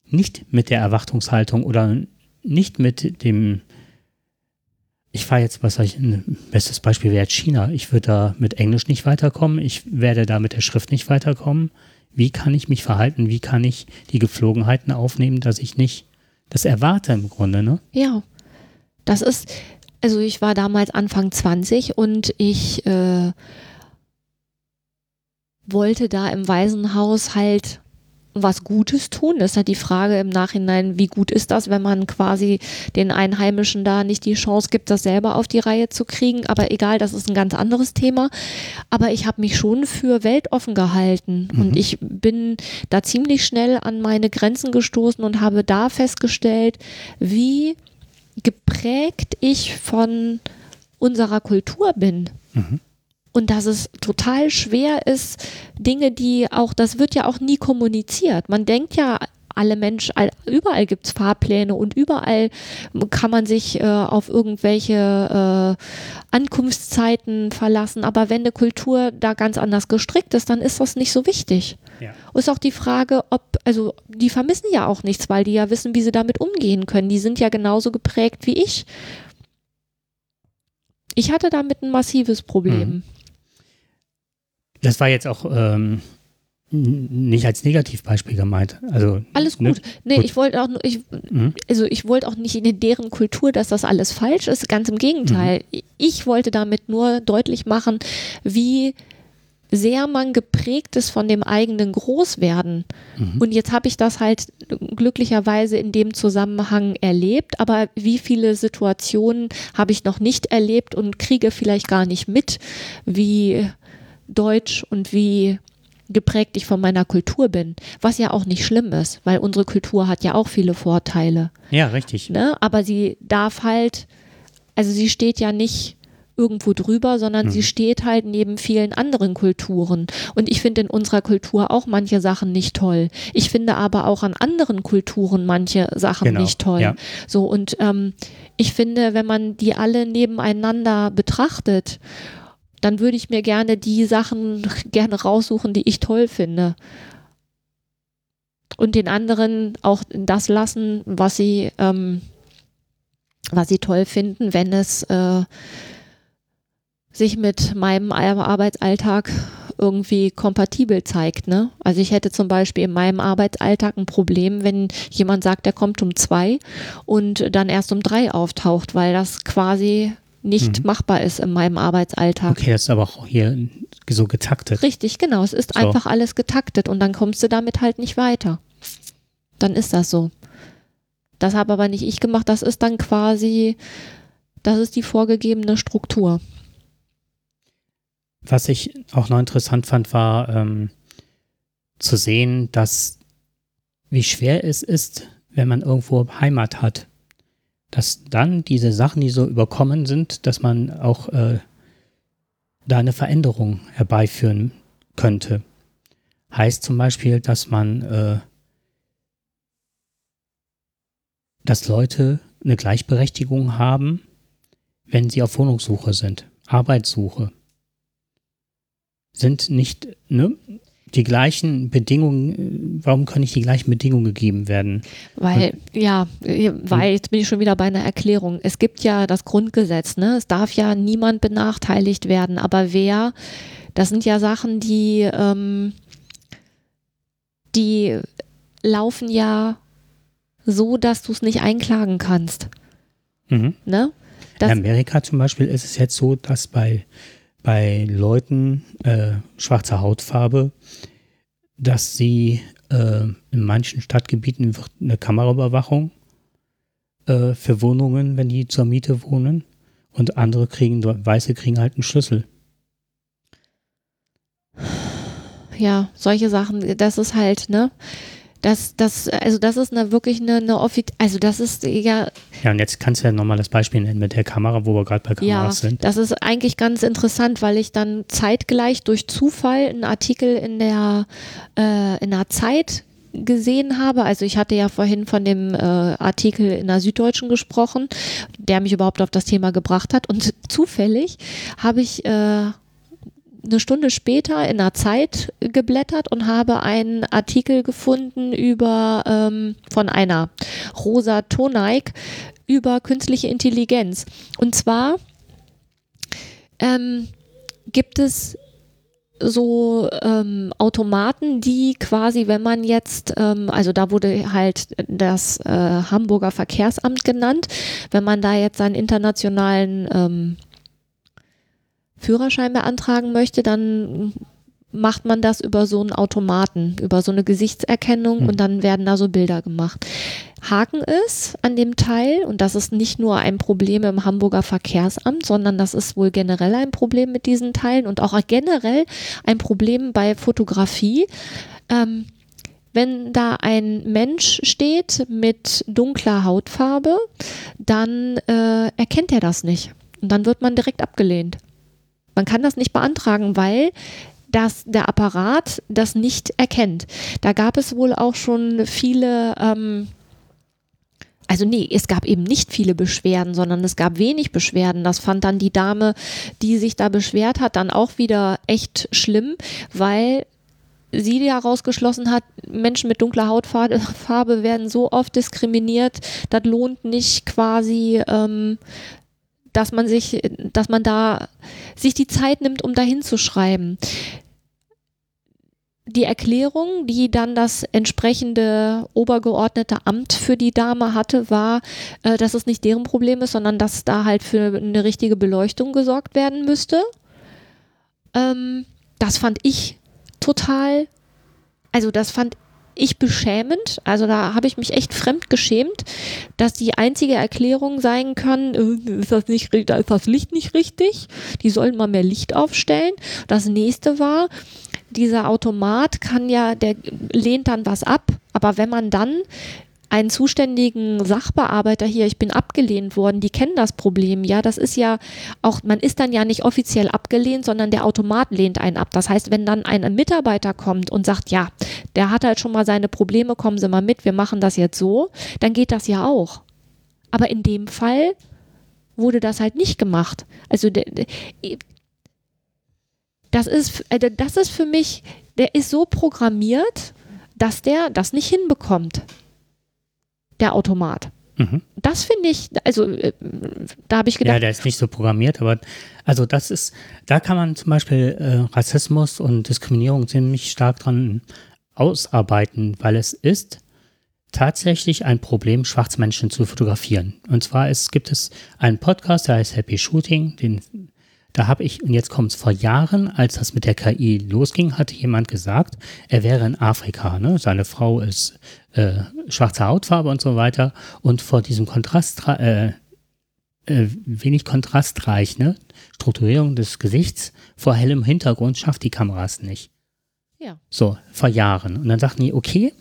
nicht mit der Erwartungshaltung oder nicht mit dem, ich fahre jetzt, was ich, ein bestes Beispiel wäre China. Ich würde da mit Englisch nicht weiterkommen, ich werde da mit der Schrift nicht weiterkommen. Wie kann ich mich verhalten? Wie kann ich die Gepflogenheiten aufnehmen, dass ich nicht das erwarte im Grunde, ne?
Ja. Das ist, also ich war damals Anfang 20 und ich äh, wollte da im Waisenhaus halt was Gutes tun. Das ist halt die Frage im Nachhinein, wie gut ist das, wenn man quasi den Einheimischen da nicht die Chance gibt, das selber auf die Reihe zu kriegen. Aber egal, das ist ein ganz anderes Thema. Aber ich habe mich schon für weltoffen gehalten und ich bin da ziemlich schnell an meine Grenzen gestoßen und habe da festgestellt, wie geprägt ich von unserer Kultur bin. Und dass es total schwer ist, Dinge, die auch, das wird ja auch nie kommuniziert. Man denkt ja, alle Menschen, all- überall gibt es Fahrpläne und überall kann man sich äh, auf irgendwelche äh, Ankunftszeiten verlassen. Aber wenn eine Kultur da ganz anders gestrickt ist, dann ist das nicht so wichtig.
Ja.
Ist auch die Frage, ob, also die vermissen ja auch nichts, weil die ja wissen, wie sie damit umgehen können. Die sind ja genauso geprägt wie ich. Ich hatte damit ein massives Problem.
Das war jetzt auch ähm, Nicht als Negativbeispiel gemeint. Also,
Alles
ne?
gut. Nee,
Gut.
ich wollte auch, nur- ich,
Mhm.
also ich wollte auch nicht in deren Kultur, dass das alles falsch ist. Ganz im Gegenteil.
Mhm.
Ich wollte damit nur deutlich machen, wie sehr man geprägt ist von dem eigenen Großwerden.
Mhm.
Und jetzt habe ich das halt glücklicherweise in dem Zusammenhang erlebt, aber wie viele Situationen habe ich noch nicht erlebt und kriege vielleicht gar nicht mit, wie deutsch und wie geprägt ich von meiner Kultur bin, was ja auch nicht schlimm ist, weil unsere Kultur hat ja auch viele Vorteile,
Ja, richtig.
ne? Aber sie darf halt, also sie steht ja nicht irgendwo drüber, sondern sie steht halt neben vielen anderen Kulturen. Und ich finde in unserer Kultur auch manche Sachen nicht toll. Ich finde aber auch an anderen Kulturen manche Sachen
Genau,
nicht toll.
ja.
So und ähm, ich finde, wenn man die alle nebeneinander betrachtet, dann würde ich mir gerne die Sachen gerne raussuchen, die ich toll finde. Und den anderen auch das lassen, was sie, ähm, was sie toll finden, wenn es äh, sich mit meinem Arbeitsalltag irgendwie kompatibel zeigt. Ne? Also ich hätte zum Beispiel in meinem Arbeitsalltag ein Problem, wenn jemand sagt, er kommt um zwei und dann erst um drei auftaucht, weil das quasi nicht
Mhm.
machbar ist in meinem Arbeitsalltag.
Okay, das ist aber auch hier so getaktet.
Richtig, genau. Es ist
So.
einfach alles getaktet und dann kommst du damit halt nicht weiter. Dann ist das so. Das habe aber nicht ich gemacht. Das ist dann quasi, das ist die vorgegebene Struktur.
Was ich auch noch interessant fand, war ähm, zu sehen, dass wie schwer es ist, wenn man irgendwo Heimat hat, dass dann diese Sachen, die so überkommen sind, dass man auch äh, da eine Veränderung herbeiführen könnte. Heißt zum Beispiel, dass man, äh, dass Leute eine Gleichberechtigung haben, wenn sie auf Wohnungssuche sind, Arbeitssuche sind nicht ne, die gleichen Bedingungen, äh, warum können nicht die gleichen Bedingungen gegeben werden?
Weil, ja, äh, weil jetzt bin ich schon wieder bei einer Erklärung. Es gibt ja das Grundgesetz, ne? Es darf ja niemand benachteiligt werden, aber wer, das sind ja Sachen, die, ähm, die laufen ja so, dass du es nicht einklagen kannst.
Mhm.
Ne? Das,
In Amerika zum Beispiel ist es jetzt so, dass bei, bei Leuten äh, schwarzer Hautfarbe, dass sie äh, in manchen Stadtgebieten wird eine Kameraüberwachung äh, für Wohnungen, wenn die zur Miete wohnen, und andere kriegen, Weiße kriegen halt einen Schlüssel.
ja, solche Sachen, das ist halt, ne? Das, das, also das ist eine wirklich eine, eine offi also das ist ja,
Ja, und jetzt kannst du ja nochmal das Beispiel nennen mit der Kamera, wo wir gerade bei
ja,
Kameras sind.
das ist eigentlich ganz interessant, weil ich dann zeitgleich durch Zufall einen Artikel in der, äh, in der Zeit gesehen habe. Also ich hatte ja vorhin von dem äh, Artikel in der Süddeutschen gesprochen, der mich überhaupt auf das Thema gebracht hat. Und [laughs] zufällig habe ich äh, eine Stunde später in der Zeit geblättert und habe einen Artikel gefunden über ähm, von einer Rosa Toneik über künstliche Intelligenz. Und zwar ähm, gibt es so ähm, Automaten, die quasi, wenn man jetzt, ähm, also da wurde halt das äh, Hamburger Verkehrsamt genannt, wenn man da jetzt seinen internationalen ähm, Führerschein beantragen möchte, dann macht man das über so einen Automaten, über so eine Gesichtserkennung
Hm.
und dann werden da so Bilder gemacht. Haken ist an dem Teil, und das ist nicht nur ein Problem im Hamburger Verkehrsamt, sondern das ist wohl generell ein Problem mit diesen Teilen und auch generell ein Problem bei Fotografie. Ähm, wenn da ein Mensch steht mit dunkler Hautfarbe, dann äh, erkennt er das nicht. Und dann wird man direkt abgelehnt. Man kann das nicht beantragen, weil das, der Apparat das nicht erkennt. Da gab es wohl auch schon viele, ähm, also nee, es gab eben nicht viele Beschwerden, sondern es gab wenig Beschwerden. Das fand dann die Dame, die sich da beschwert hat, dann auch wieder echt schlimm, weil sie ja rausgeschlossen hat, Menschen mit dunkler Hautfarbe Farbe werden so oft diskriminiert, das lohnt nicht quasi, ähm, dass man sich, dass man da sich die Zeit nimmt, um da hinzuschreiben. die Erklärung, die dann das entsprechende obergeordnete Amt für die Dame hatte, war, äh, dass es nicht deren Problem ist, sondern dass da halt für eine richtige Beleuchtung gesorgt werden müsste. Ähm, das fand ich total, also das fand ich beschämend. Also da habe ich mich echt fremd geschämt, dass die einzige Erklärung sein kann, äh, ist das nicht, da ist das Licht nicht richtig. Die sollten mal mehr Licht aufstellen. Das nächste war, dieser Automat kann ja, der lehnt dann was ab, aber wenn man dann einen zuständigen Sachbearbeiter hier, ich bin abgelehnt worden, die kennen das Problem, ja, das ist ja auch, man ist dann ja nicht offiziell abgelehnt, sondern der Automat lehnt einen ab. Das heißt, wenn dann ein Mitarbeiter kommt und sagt, ja, der hat halt schon mal seine Probleme, kommen Sie mal mit, wir machen das jetzt so, dann geht das ja auch. Aber in dem Fall wurde das halt nicht gemacht. Also das ist, äh, das ist für mich, der ist so programmiert, dass der das nicht hinbekommt. Der Automat.
Mhm.
Das finde ich, also äh, da habe ich
Ja,
gedacht,
der ist nicht so programmiert, aber also das ist, da kann man zum Beispiel äh, Rassismus und Diskriminierung ziemlich stark dran ausarbeiten, weil es ist tatsächlich ein Problem, Schwarzmenschen zu fotografieren. Und zwar ist, gibt es einen Podcast, der heißt Happy Shooting, den da habe ich, und jetzt kommt es vor Jahren, als das mit der KI losging, hatte jemand gesagt, er wäre in Afrika. Ne? Seine Frau ist äh, schwarze Hautfarbe und so weiter. Und vor diesem Kontrast, äh, äh, wenig kontrastreich, ne? Strukturierung des Gesichts vor hellem Hintergrund schafft die Kameras nicht.
ja.
So, vor Jahren. Und dann sagten die, okay,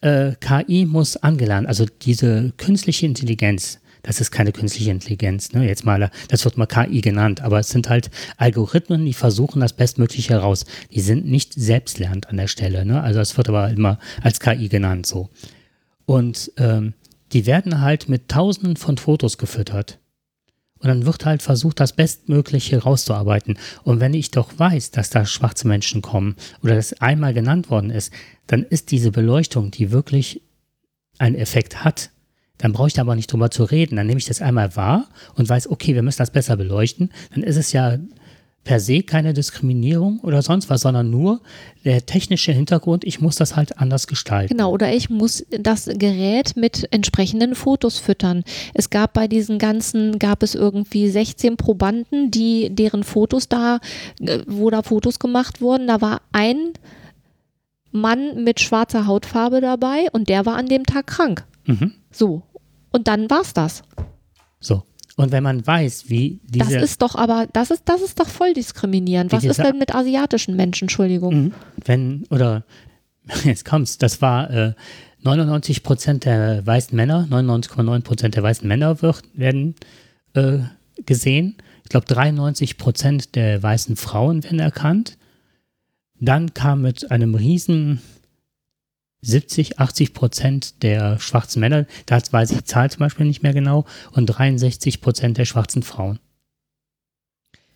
äh, KI muss angelernt, also diese künstliche Intelligenz, das ist keine künstliche Intelligenz, ne? Jetzt mal, das wird mal KI genannt, aber es sind halt Algorithmen, die versuchen das Bestmögliche heraus. Die sind nicht selbstlernend an der Stelle, ne? Also es wird aber immer als KI genannt so. Und ähm, die werden halt mit tausenden von Fotos gefüttert. Und dann wird halt versucht, das Bestmögliche rauszuarbeiten. Und wenn ich doch weiß, dass da schwarze Menschen kommen oder das einmal genannt worden ist, dann ist diese Beleuchtung, die wirklich einen Effekt hat, dann brauche ich da aber nicht drüber zu reden. Dann nehme ich das einmal wahr und weiß, okay, wir müssen das besser beleuchten. Dann ist es ja per se keine Diskriminierung oder sonst was, sondern nur der technische Hintergrund, ich muss das halt anders gestalten.
Genau, oder ich muss das Gerät mit entsprechenden Fotos füttern. Es gab bei diesen ganzen, gab es irgendwie 16 Probanden, die, deren Fotos da, äh, wo da Fotos gemacht wurden. Da war ein Mann mit schwarzer Hautfarbe dabei und der war an dem Tag krank.
Mhm.
So. Und dann war's das.
So. Und wenn man weiß, wie
Das
diese
ist doch aber, das ist, das ist doch voll diskriminierend. Was ist denn mit asiatischen Menschen? Entschuldigung.
Mhm. Wenn, oder [laughs] jetzt kommt's, das war äh, 99 Prozent der weißen Männer, 99,9 Prozent der weißen Männer wird, werden äh, gesehen. Ich glaube, 93 Prozent der weißen Frauen werden erkannt. Dann kam mit einem riesen 70, 80 Prozent der schwarzen Männer, da weiß ich die Zahl zum Beispiel nicht mehr genau, und 63 Prozent der schwarzen Frauen.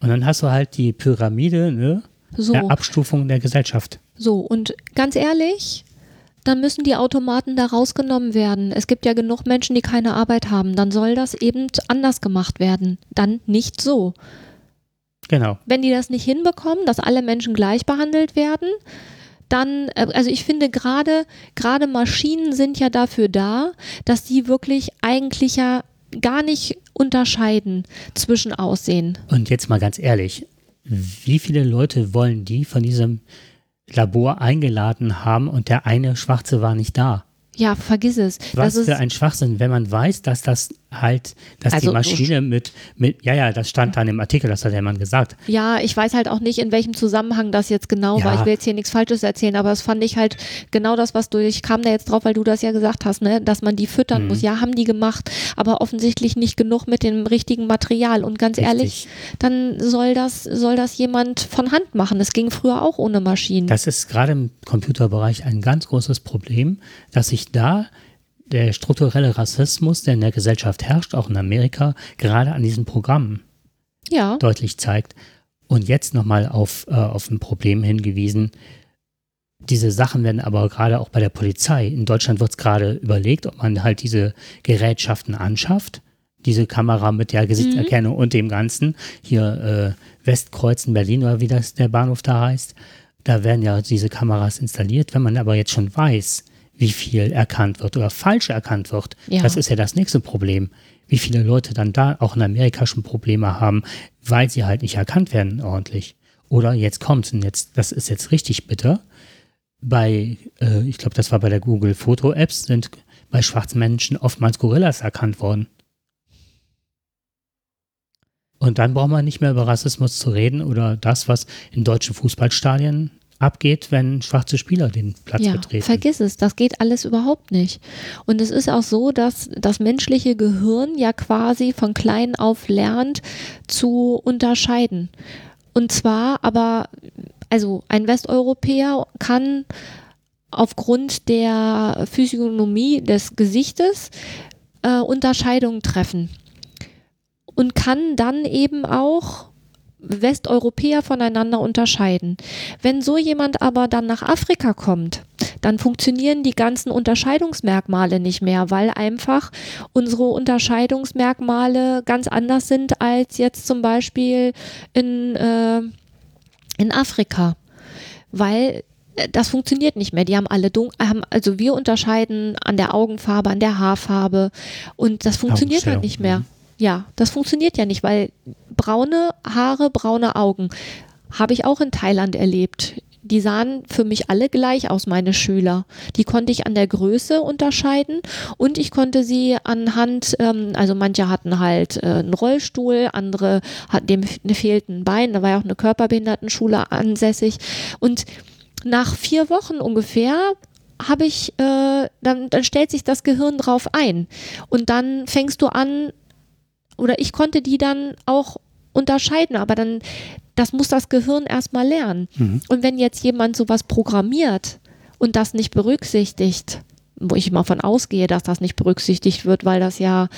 Und dann hast du halt die Pyramide, ne?
So.
der Abstufung der Gesellschaft.
So, und ganz ehrlich, dann müssen die Automaten da rausgenommen werden. Es gibt ja genug Menschen, die keine Arbeit haben. Dann soll das eben anders gemacht werden. Dann nicht so.
Genau.
Wenn die das nicht hinbekommen, dass alle Menschen gleich behandelt werden, dann, äh, also ich finde gerade, gerade Maschinen sind ja dafür da, dass die wirklich eigentlich ja gar nicht unterscheiden zwischen Aussehen.
Und jetzt mal ganz ehrlich, wie viele Leute wollen die von diesem Labor eingeladen haben und der eine Schwarze war nicht da?
Ja, vergiss es.
Was
das ist,
für ein Schwachsinn, wenn man weiß, dass das halt, dass
Also,
die Maschine mit, mit, ja, ja, das stand da in dem Artikel, das hat der Mann gesagt.
Ja, ich weiß halt auch nicht, in welchem Zusammenhang das jetzt genau
Ja.
war. Ich will jetzt hier nichts Falsches erzählen, aber das fand ich halt genau das, was du, ich kam da jetzt drauf, weil du das ja gesagt hast, ne, dass man die füttern
Mhm.
muss. Ja, haben die gemacht, aber offensichtlich nicht genug mit dem richtigen Material. Und ganz ehrlich,
Richtig.
dann soll das, soll das jemand von Hand machen. Es ging früher auch ohne Maschinen.
Das ist gerade im Computerbereich ein ganz großes Problem, dass sich da der strukturelle Rassismus, der in der Gesellschaft herrscht, auch in Amerika, gerade an diesen Programmen
ja,
deutlich zeigt. Und jetzt nochmal auf, äh, auf ein Problem hingewiesen. Diese Sachen werden aber gerade auch bei der Polizei. In Deutschland wird es gerade überlegt, ob man halt diese Gerätschaften anschafft. Diese Kamera mit der Gesichtserkennung und dem Ganzen. Hier äh, Westkreuz in Berlin oder wie das der Bahnhof da heißt. da werden ja diese Kameras installiert. Wenn man aber jetzt schon weiß, wie viel erkannt wird oder falsch erkannt wird,
Ja.
das ist ja das nächste Problem. Wie viele Leute dann da auch in Amerika schon Probleme haben, weil sie halt nicht erkannt werden ordentlich. Oder jetzt kommt und jetzt, das ist jetzt richtig bitter. Bei, äh, ich glaube, das war bei der Google Foto Apps, sind bei schwarzen Menschen oftmals Gorillas erkannt worden. Und dann braucht man nicht mehr über Rassismus zu reden oder das, was in deutschen Fußballstadien abgeht, wenn schwarze Spieler den Platz
Ja,
betreten.
vergiss es, das geht alles überhaupt nicht. Und es ist auch so, dass das menschliche Gehirn ja quasi von klein auf lernt zu unterscheiden. Und zwar aber, also ein Westeuropäer kann aufgrund der Physiognomie des Gesichtes äh, Unterscheidungen treffen und kann dann eben auch Westeuropäer voneinander unterscheiden. Wenn so jemand aber dann nach Afrika kommt, dann funktionieren die ganzen Unterscheidungsmerkmale nicht mehr, weil einfach unsere Unterscheidungsmerkmale ganz anders sind als jetzt zum Beispiel in, äh, in Afrika. Weil äh, das funktioniert nicht mehr. Die haben alle dunkel, haben, also wir unterscheiden an der Augenfarbe, an der Haarfarbe und das funktioniert halt nicht mehr.
mhm.
Ja, das funktioniert ja nicht, weil braune Haare, braune Augen habe ich auch in Thailand erlebt. Die sahen für mich alle gleich aus, meine Schüler. Die konnte ich an der Größe unterscheiden und ich konnte sie anhand, ähm, also manche hatten halt äh, einen Rollstuhl, andere hatten dem ne, fehlten ein Bein, da war ja auch eine Körperbehindertenschule ansässig und nach vier Wochen ungefähr habe ich, äh, dann, dann stellt sich das Gehirn drauf ein und dann fängst du an, oder ich konnte die dann auch unterscheiden, aber dann, das muss das Gehirn erstmal lernen.
Mhm.
Und wenn jetzt jemand sowas programmiert und das nicht berücksichtigt, wo ich mal von ausgehe, dass das nicht berücksichtigt wird, weil das ja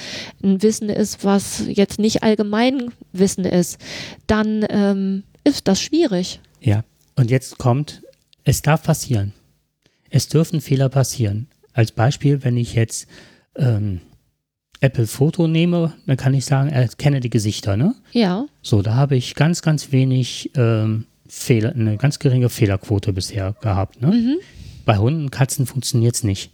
ein Wissen ist, was jetzt nicht Allgemeinwissen ist, dann ähm, ist das schwierig.
Ja, und jetzt kommt, es darf passieren. Es dürfen Fehler passieren. Als Beispiel, wenn ich jetzt ähm, Apple Foto nehme, dann kann ich sagen, erkenne die Gesichter, ne?
Ja,
So, da habe ich ganz, ganz wenig ähm, Fehler, eine ganz geringe Fehlerquote bisher gehabt, ne?
mhm.
Bei Hunden und Katzen funktioniert es nicht.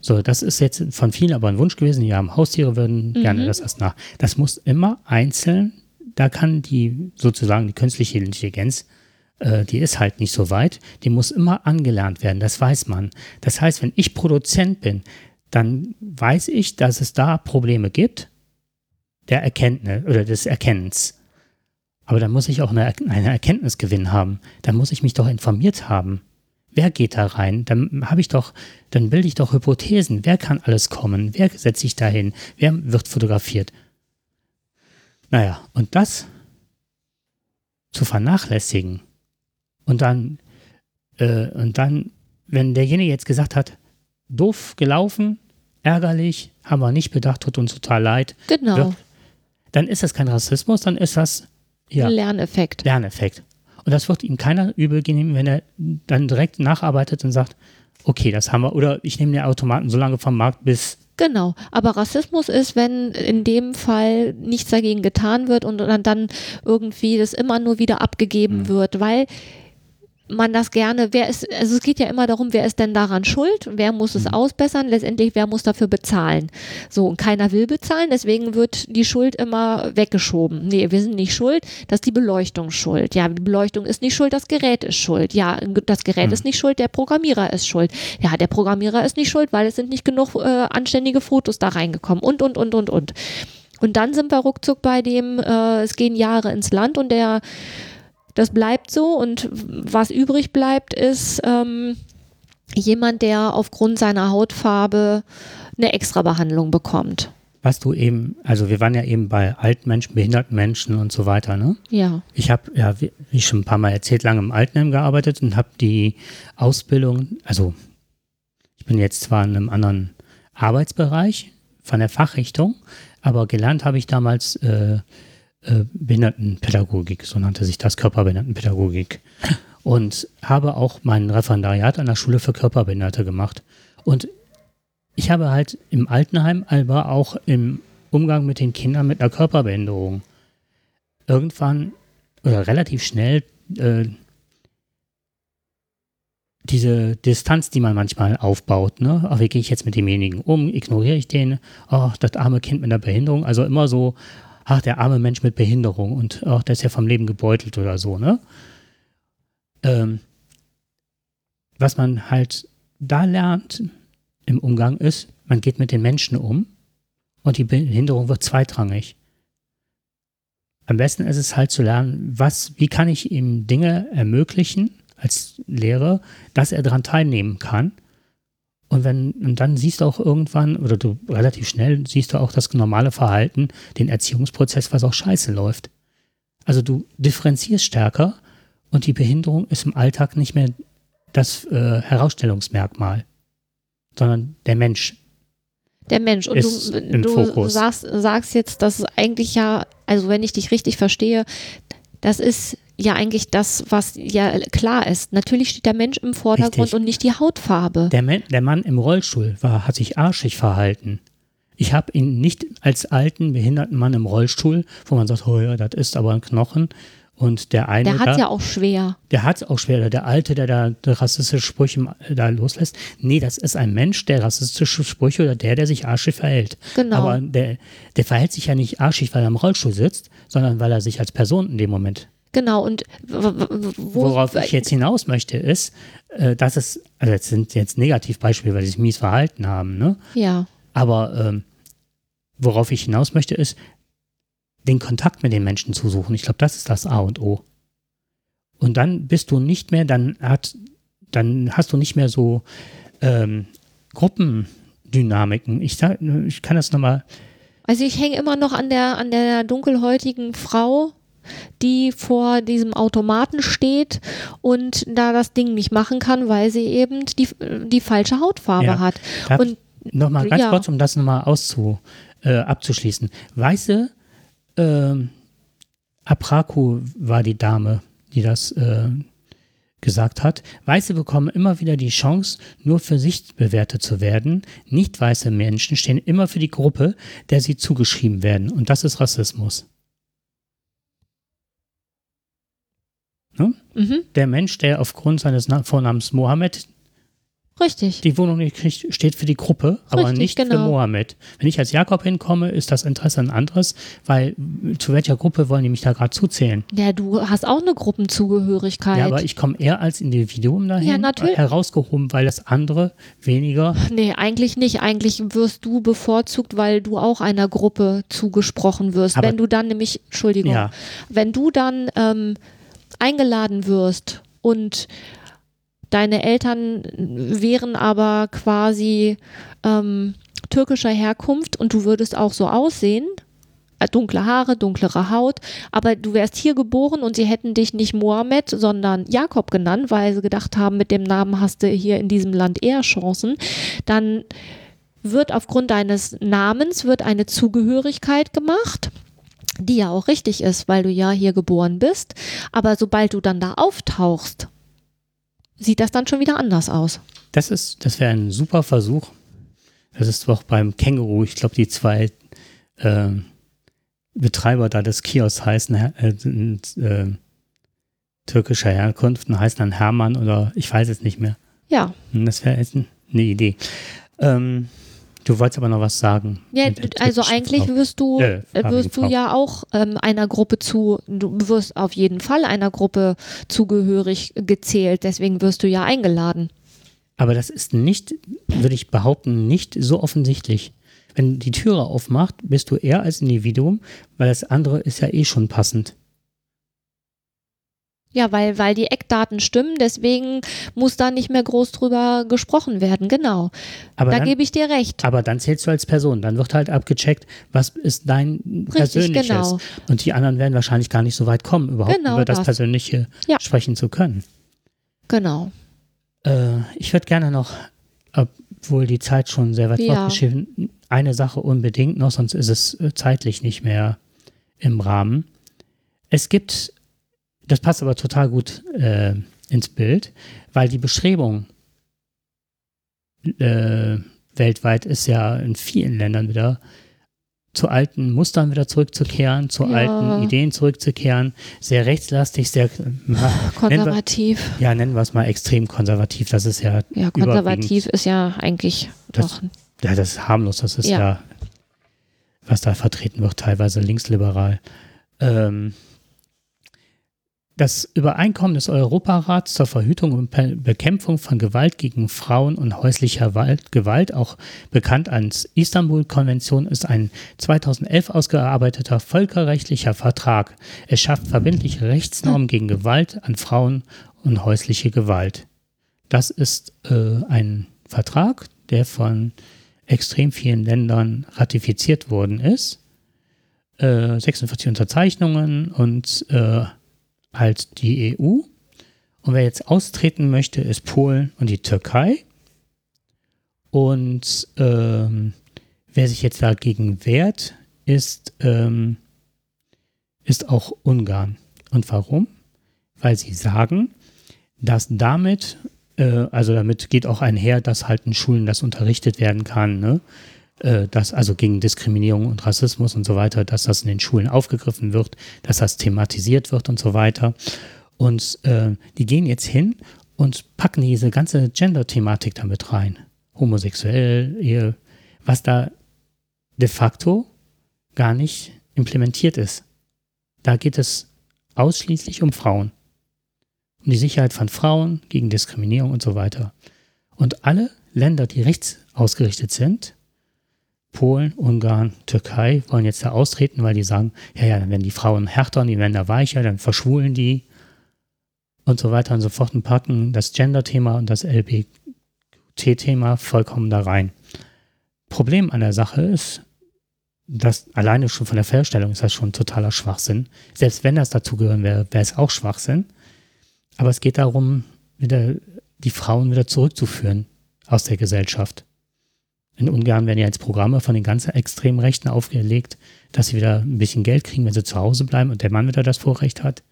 so, das ist jetzt von vielen aber ein Wunsch gewesen. Die haben Haustiere, würden gerne das erst nach. Das muss immer einzeln, da kann die sozusagen die künstliche Intelligenz, äh, die ist halt nicht so weit, die muss immer angelernt werden, das weiß man. Das heißt, wenn ich Produzent bin, dann weiß ich, dass es da Probleme gibt, der Erkenntnis oder des Erkennens. Aber dann muss ich auch eine, einen Erkenntnisgewinn haben. Dann muss ich mich doch informiert haben. Wer geht da rein? Dann habe ich doch, dann bilde ich doch Hypothesen. Wer kann alles kommen? Wer setzt sich dahin? Wer wird fotografiert? Naja, und das zu vernachlässigen und dann, äh, und dann, wenn derjenige jetzt gesagt hat, doof gelaufen, ärgerlich, haben wir nicht bedacht, tut uns total leid,
genau.
wird, dann ist das kein Rassismus, dann ist das ja,
Lerneffekt.
Lerneffekt. Und das wird ihm keiner übel nehmen, wenn er dann direkt nacharbeitet und sagt, okay, das haben wir, oder ich nehme den Automaten so lange vom Markt, bis
Genau, aber Rassismus ist, wenn in dem Fall nichts dagegen getan wird und dann, dann irgendwie das immer nur wieder abgegeben wird, weil man das gerne, wer ist, also es geht ja immer darum, wer ist denn daran schuld, wer muss es ausbessern, letztendlich wer muss dafür bezahlen. So, und keiner will bezahlen, deswegen wird die Schuld immer weggeschoben. Nee, wir sind nicht schuld, das ist die Beleuchtung schuld. Ja, die Beleuchtung ist nicht schuld, das Gerät ist schuld. Ja, das Gerät ist nicht schuld, der Programmierer ist schuld. Ja, der Programmierer ist nicht schuld, weil es sind nicht genug äh, anständige Fotos da reingekommen und, und, und, und, und. Und dann sind wir ruckzuck bei dem, äh, es gehen Jahre ins Land und der das bleibt so und was übrig bleibt, ist ähm, jemand, der aufgrund seiner Hautfarbe eine Extrabehandlung bekommt.
was du eben, also wir waren ja eben bei alten Menschen, behinderten Menschen und so weiter, ne?
Ja.
Ich habe, ja, wie wie schon ein paar Mal erzählt, lange im Altenheim gearbeitet und habe die Ausbildung, also ich bin jetzt zwar in einem anderen Arbeitsbereich von der Fachrichtung, aber gelernt habe ich damals äh, äh, Behindertenpädagogik, so nannte sich das, Körperbehindertenpädagogik. Und habe auch mein Referendariat an der Schule für Körperbehinderte gemacht. Und ich habe halt im Altenheim, aber auch im Umgang mit den Kindern mit einer Körperbehinderung irgendwann oder relativ schnell äh, diese Distanz, die man manchmal aufbaut, ne? Ach, wie gehe ich jetzt mit demjenigen um? Ignoriere ich den? Ach, das arme Kind mit einer Behinderung. Also immer so, ach, der arme Mensch mit Behinderung und ach, der ist ja vom Leben gebeutelt oder so, ne? Ähm, was man halt da lernt im Umgang ist, man geht mit den Menschen um und die Behinderung wird zweitrangig. Am besten ist es halt zu lernen, was, wie kann ich ihm Dinge ermöglichen als Lehrer, dass er daran teilnehmen kann. Und wenn, und dann siehst du auch irgendwann, oder du relativ schnell siehst du auch das normale Verhalten, den Erziehungsprozess, was auch scheiße läuft. Also du differenzierst stärker und die Behinderung ist im Alltag nicht mehr das äh, Herausstellungsmerkmal, sondern der Mensch.
Der Mensch. Und du, du sagst, sagst jetzt, dass es eigentlich ja, also wenn ich dich richtig verstehe, das ist ja eigentlich das, was ja klar ist. Natürlich steht der Mensch im Vordergrund
Richtig.
und nicht die Hautfarbe.
Der, Men der Mann im Rollstuhl war, hat sich arschig verhalten. Ich habe ihn nicht als alten, behinderten Mann im Rollstuhl, wo man sagt, oh ja, das ist aber ein Knochen. Und der eine,
der hat ja auch schwer.
der hat es auch schwer, der Alte, der da der rassistische Sprüche im- da loslässt. Nee, das ist ein Mensch, der rassistische Sprüche oder der, der sich arschig verhält.
Genau.
Aber der, der verhält sich ja nicht arschig, weil er im Rollstuhl sitzt, sondern weil er sich als Person in dem Moment
Genau. Und wo,
Worauf ich jetzt hinaus möchte, ist, äh, dass es, also das sind jetzt Negativbeispiele, weil sie sich mies verhalten haben, ne?
ja.
Aber ähm, worauf ich hinaus möchte, ist, den Kontakt mit den Menschen zu suchen. Ich glaube, das ist das A und O. Und dann bist du nicht mehr, dann hat, dann hast du nicht mehr so ähm, Gruppendynamiken. Ich, ich kann das nochmal,
Also ich hänge immer noch an der, an der dunkelhäutigen Frau, die vor diesem Automaten steht und da das Ding nicht machen kann, weil sie eben die, die falsche Hautfarbe
Ja.
hat.
Darf
Und
Nochmal ganz
Ja.
kurz, um das nochmal auszu, äh, abzuschließen. Weiße ähm, Apraku war die Dame, die das äh, gesagt hat. Weiße bekommen immer wieder die Chance, nur für sich bewertet zu werden. Nicht weiße Menschen stehen immer für die Gruppe, der sie zugeschrieben werden. Und das ist Rassismus. Ne?
mhm,
Der Mensch, der aufgrund seines Na Vornamens Mohammed
richtig.
die Wohnung nicht kriegt, steht für die Gruppe, aber
Richtig,
nicht für
genau.
Mohammed. Wenn ich als Jakob hinkomme, ist das Interesse ein anderes, weil äh, zu welcher Gruppe wollen die mich da gerade zuzählen?
Ja, du hast auch eine Gruppenzugehörigkeit.
Ja, aber ich komme eher als Individuum dahin,
Ja, natürlich.
herausgehoben, weil das andere weniger.
Nee, eigentlich nicht. Eigentlich wirst du bevorzugt, weil du auch einer Gruppe zugesprochen wirst.
Aber-
wenn du dann nämlich, Entschuldigung,
Ja.
wenn du dann ähm, eingeladen wirst und deine Eltern wären aber quasi ähm, türkischer Herkunft und du würdest auch so aussehen, äh, dunkle Haare, dunklere Haut, aber du wärst hier geboren und sie hätten dich nicht Mohammed, sondern Jakob genannt, weil sie gedacht haben, mit dem Namen hast du hier in diesem Land eher Chancen, dann wird aufgrund deines Namens wird eine Zugehörigkeit gemacht, die ja auch richtig ist, weil du ja hier geboren bist, aber sobald du dann da auftauchst, sieht das dann schon wieder anders aus.
Das ist, das wäre ein super Versuch. Das ist doch beim Känguru, ich glaube, die zwei äh, Betreiber da des Kiosks heißen äh, äh, türkischer Herkunft und heißen dann Hermann oder ich weiß es nicht mehr.
Ja,
Hm, Das wäre jetzt eine Idee. Ähm, du wolltest aber noch was sagen.
ja also eigentlich wirst du,
Äh,
wirst du ja auch ähm, einer Gruppe zu, du wirst auf jeden Fall einer Gruppe zugehörig gezählt, deswegen wirst du ja eingeladen.
Aber das ist nicht, würde ich behaupten, nicht so offensichtlich. Wenn die Türe aufmacht, bist du eher als Individuum, weil das andere ist ja eh schon passend.
Ja, weil, weil die Eckdaten stimmen, deswegen muss da nicht mehr groß drüber gesprochen werden, genau.
Aber
da
dann,
gebe ich dir recht.
aber dann zählst du als Person. Dann wird halt abgecheckt, was ist dein Persönliches.
genau.
Und die anderen werden wahrscheinlich gar nicht so weit kommen, überhaupt
Genau
über das,
das.
Persönliche
Ja.
sprechen zu können.
Genau.
Äh, ich würde gerne noch, obwohl die Zeit schon sehr weit
Ja.
fortgeschritten eine Sache unbedingt noch, sonst ist es äh, zeitlich nicht mehr im Rahmen. Es gibt, das passt aber total gut äh, ins Bild, weil die Bestrebung äh, weltweit ist ja in vielen Ländern wieder zu alten Mustern wieder zurückzukehren, zu
Ja.
alten Ideen zurückzukehren, sehr rechtslastig, sehr
Konservativ.
Nennen wir, ja, nennen wir es mal extrem konservativ. Das ist ja,
Ja, konservativ ist ja eigentlich
Das-
doch.
Ja, das ist harmlos. Das ist ja,
Ja.
was da vertreten wird, teilweise linksliberal. Ähm, das Übereinkommen des Europarats zur Verhütung und Be Bekämpfung von Gewalt gegen Frauen und häuslicher Gewalt, auch bekannt als Istanbul-Konvention, ist ein 2011 ausgearbeiteter völkerrechtlicher Vertrag. Es schafft verbindliche Rechtsnormen gegen Gewalt an Frauen und häusliche Gewalt. Das ist äh, ein Vertrag, der von extrem vielen Ländern ratifiziert worden ist. Äh, 46 Unterzeichnungen und äh, halt die EU. Und wer jetzt austreten möchte, ist Polen und die Türkei. Und ähm, wer sich jetzt dagegen wehrt, ist, ähm, ist auch Ungarn. Und warum? Weil sie sagen, dass damit, äh, also damit geht auch einher, dass halt in Schulen das unterrichtet werden kann, ne? Äh, dass also gegen Diskriminierung und Rassismus und so weiter, dass das in den Schulen aufgegriffen wird, dass das thematisiert wird und so weiter. Und äh, die gehen jetzt hin und packen diese ganze Gender-Thematik damit rein. Homosexuell, Ehe, was da de facto gar nicht implementiert ist. Da geht es ausschließlich um Frauen. Um die Sicherheit von Frauen gegen Diskriminierung und so weiter. Und alle Länder, die rechts ausgerichtet sind, Polen, Ungarn, Türkei, wollen jetzt da austreten, weil die sagen, ja, ja, dann werden die Frauen härter und die Männer weicher, dann verschwulen die und so weiter und so fort und packen das Gender-Thema und das LBT-Thema vollkommen da rein. Problem an der Sache ist, dass alleine schon von der Feststellung ist das schon totaler Schwachsinn. Selbst wenn das dazugehören wäre, wäre es auch Schwachsinn. Aber es geht darum, wieder die Frauen wieder zurückzuführen aus der Gesellschaft. In Ungarn werden ja jetzt Programme von den ganzen extremen Rechten aufgelegt, dass sie wieder ein bisschen Geld kriegen, wenn sie zu Hause bleiben und der Mann wieder das Vorrecht hat.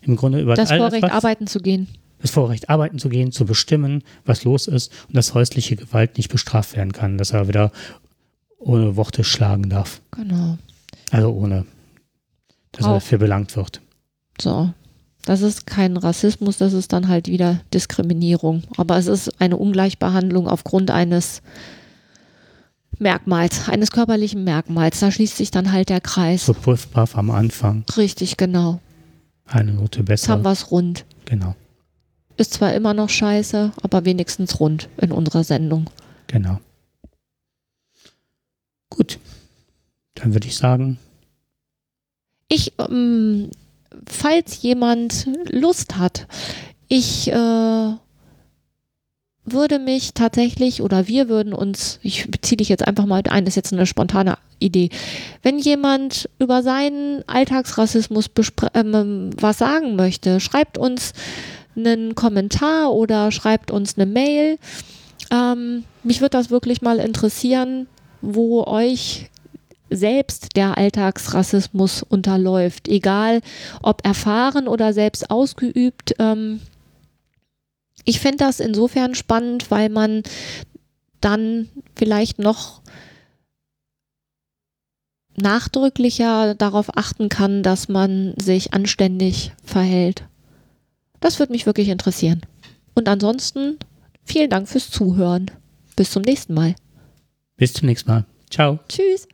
Im Grunde über
Das Vorrecht,
was-
arbeiten zu gehen.
das Vorrecht, arbeiten zu gehen, zu bestimmen, was los ist und dass häusliche Gewalt nicht bestraft werden kann, dass er wieder ohne Worte schlagen darf.
Genau.
Also ohne, dass er
Auch.
dafür belangt wird.
So. Das ist kein Rassismus, das ist dann halt wieder Diskriminierung. Aber es ist eine Ungleichbehandlung aufgrund eines Merkmals, eines körperlichen Merkmals. Da schließt sich dann halt der Kreis.
So Puffpuff am Anfang,
Richtig, genau.
eine Note
Jetzt haben
besser.
wir's rund.
Genau,
Ist zwar immer noch scheiße, aber wenigstens rund in unserer Sendung.
genau. Gut, dann würde ich sagen,
Ich, ähm, falls jemand Lust hat, ich äh, würde mich tatsächlich oder wir würden uns, ich beziehe dich jetzt einfach mal ein, ist jetzt eine spontane Idee, wenn jemand über seinen Alltagsrassismus bespr- ähm, was sagen möchte, schreibt uns einen Kommentar oder schreibt uns eine Mail. Ähm, mich würde das wirklich mal interessieren, wo euch selbst der Alltagsrassismus unterläuft, egal ob erfahren oder selbst ausgeübt. Ähm, ich finde das insofern spannend, weil man dann vielleicht noch nachdrücklicher darauf achten kann, dass man sich anständig verhält. Das würde mich wirklich interessieren. Und ansonsten vielen Dank fürs Zuhören. Bis zum nächsten Mal.
bis zum nächsten Mal. Ciao.
Tschüss.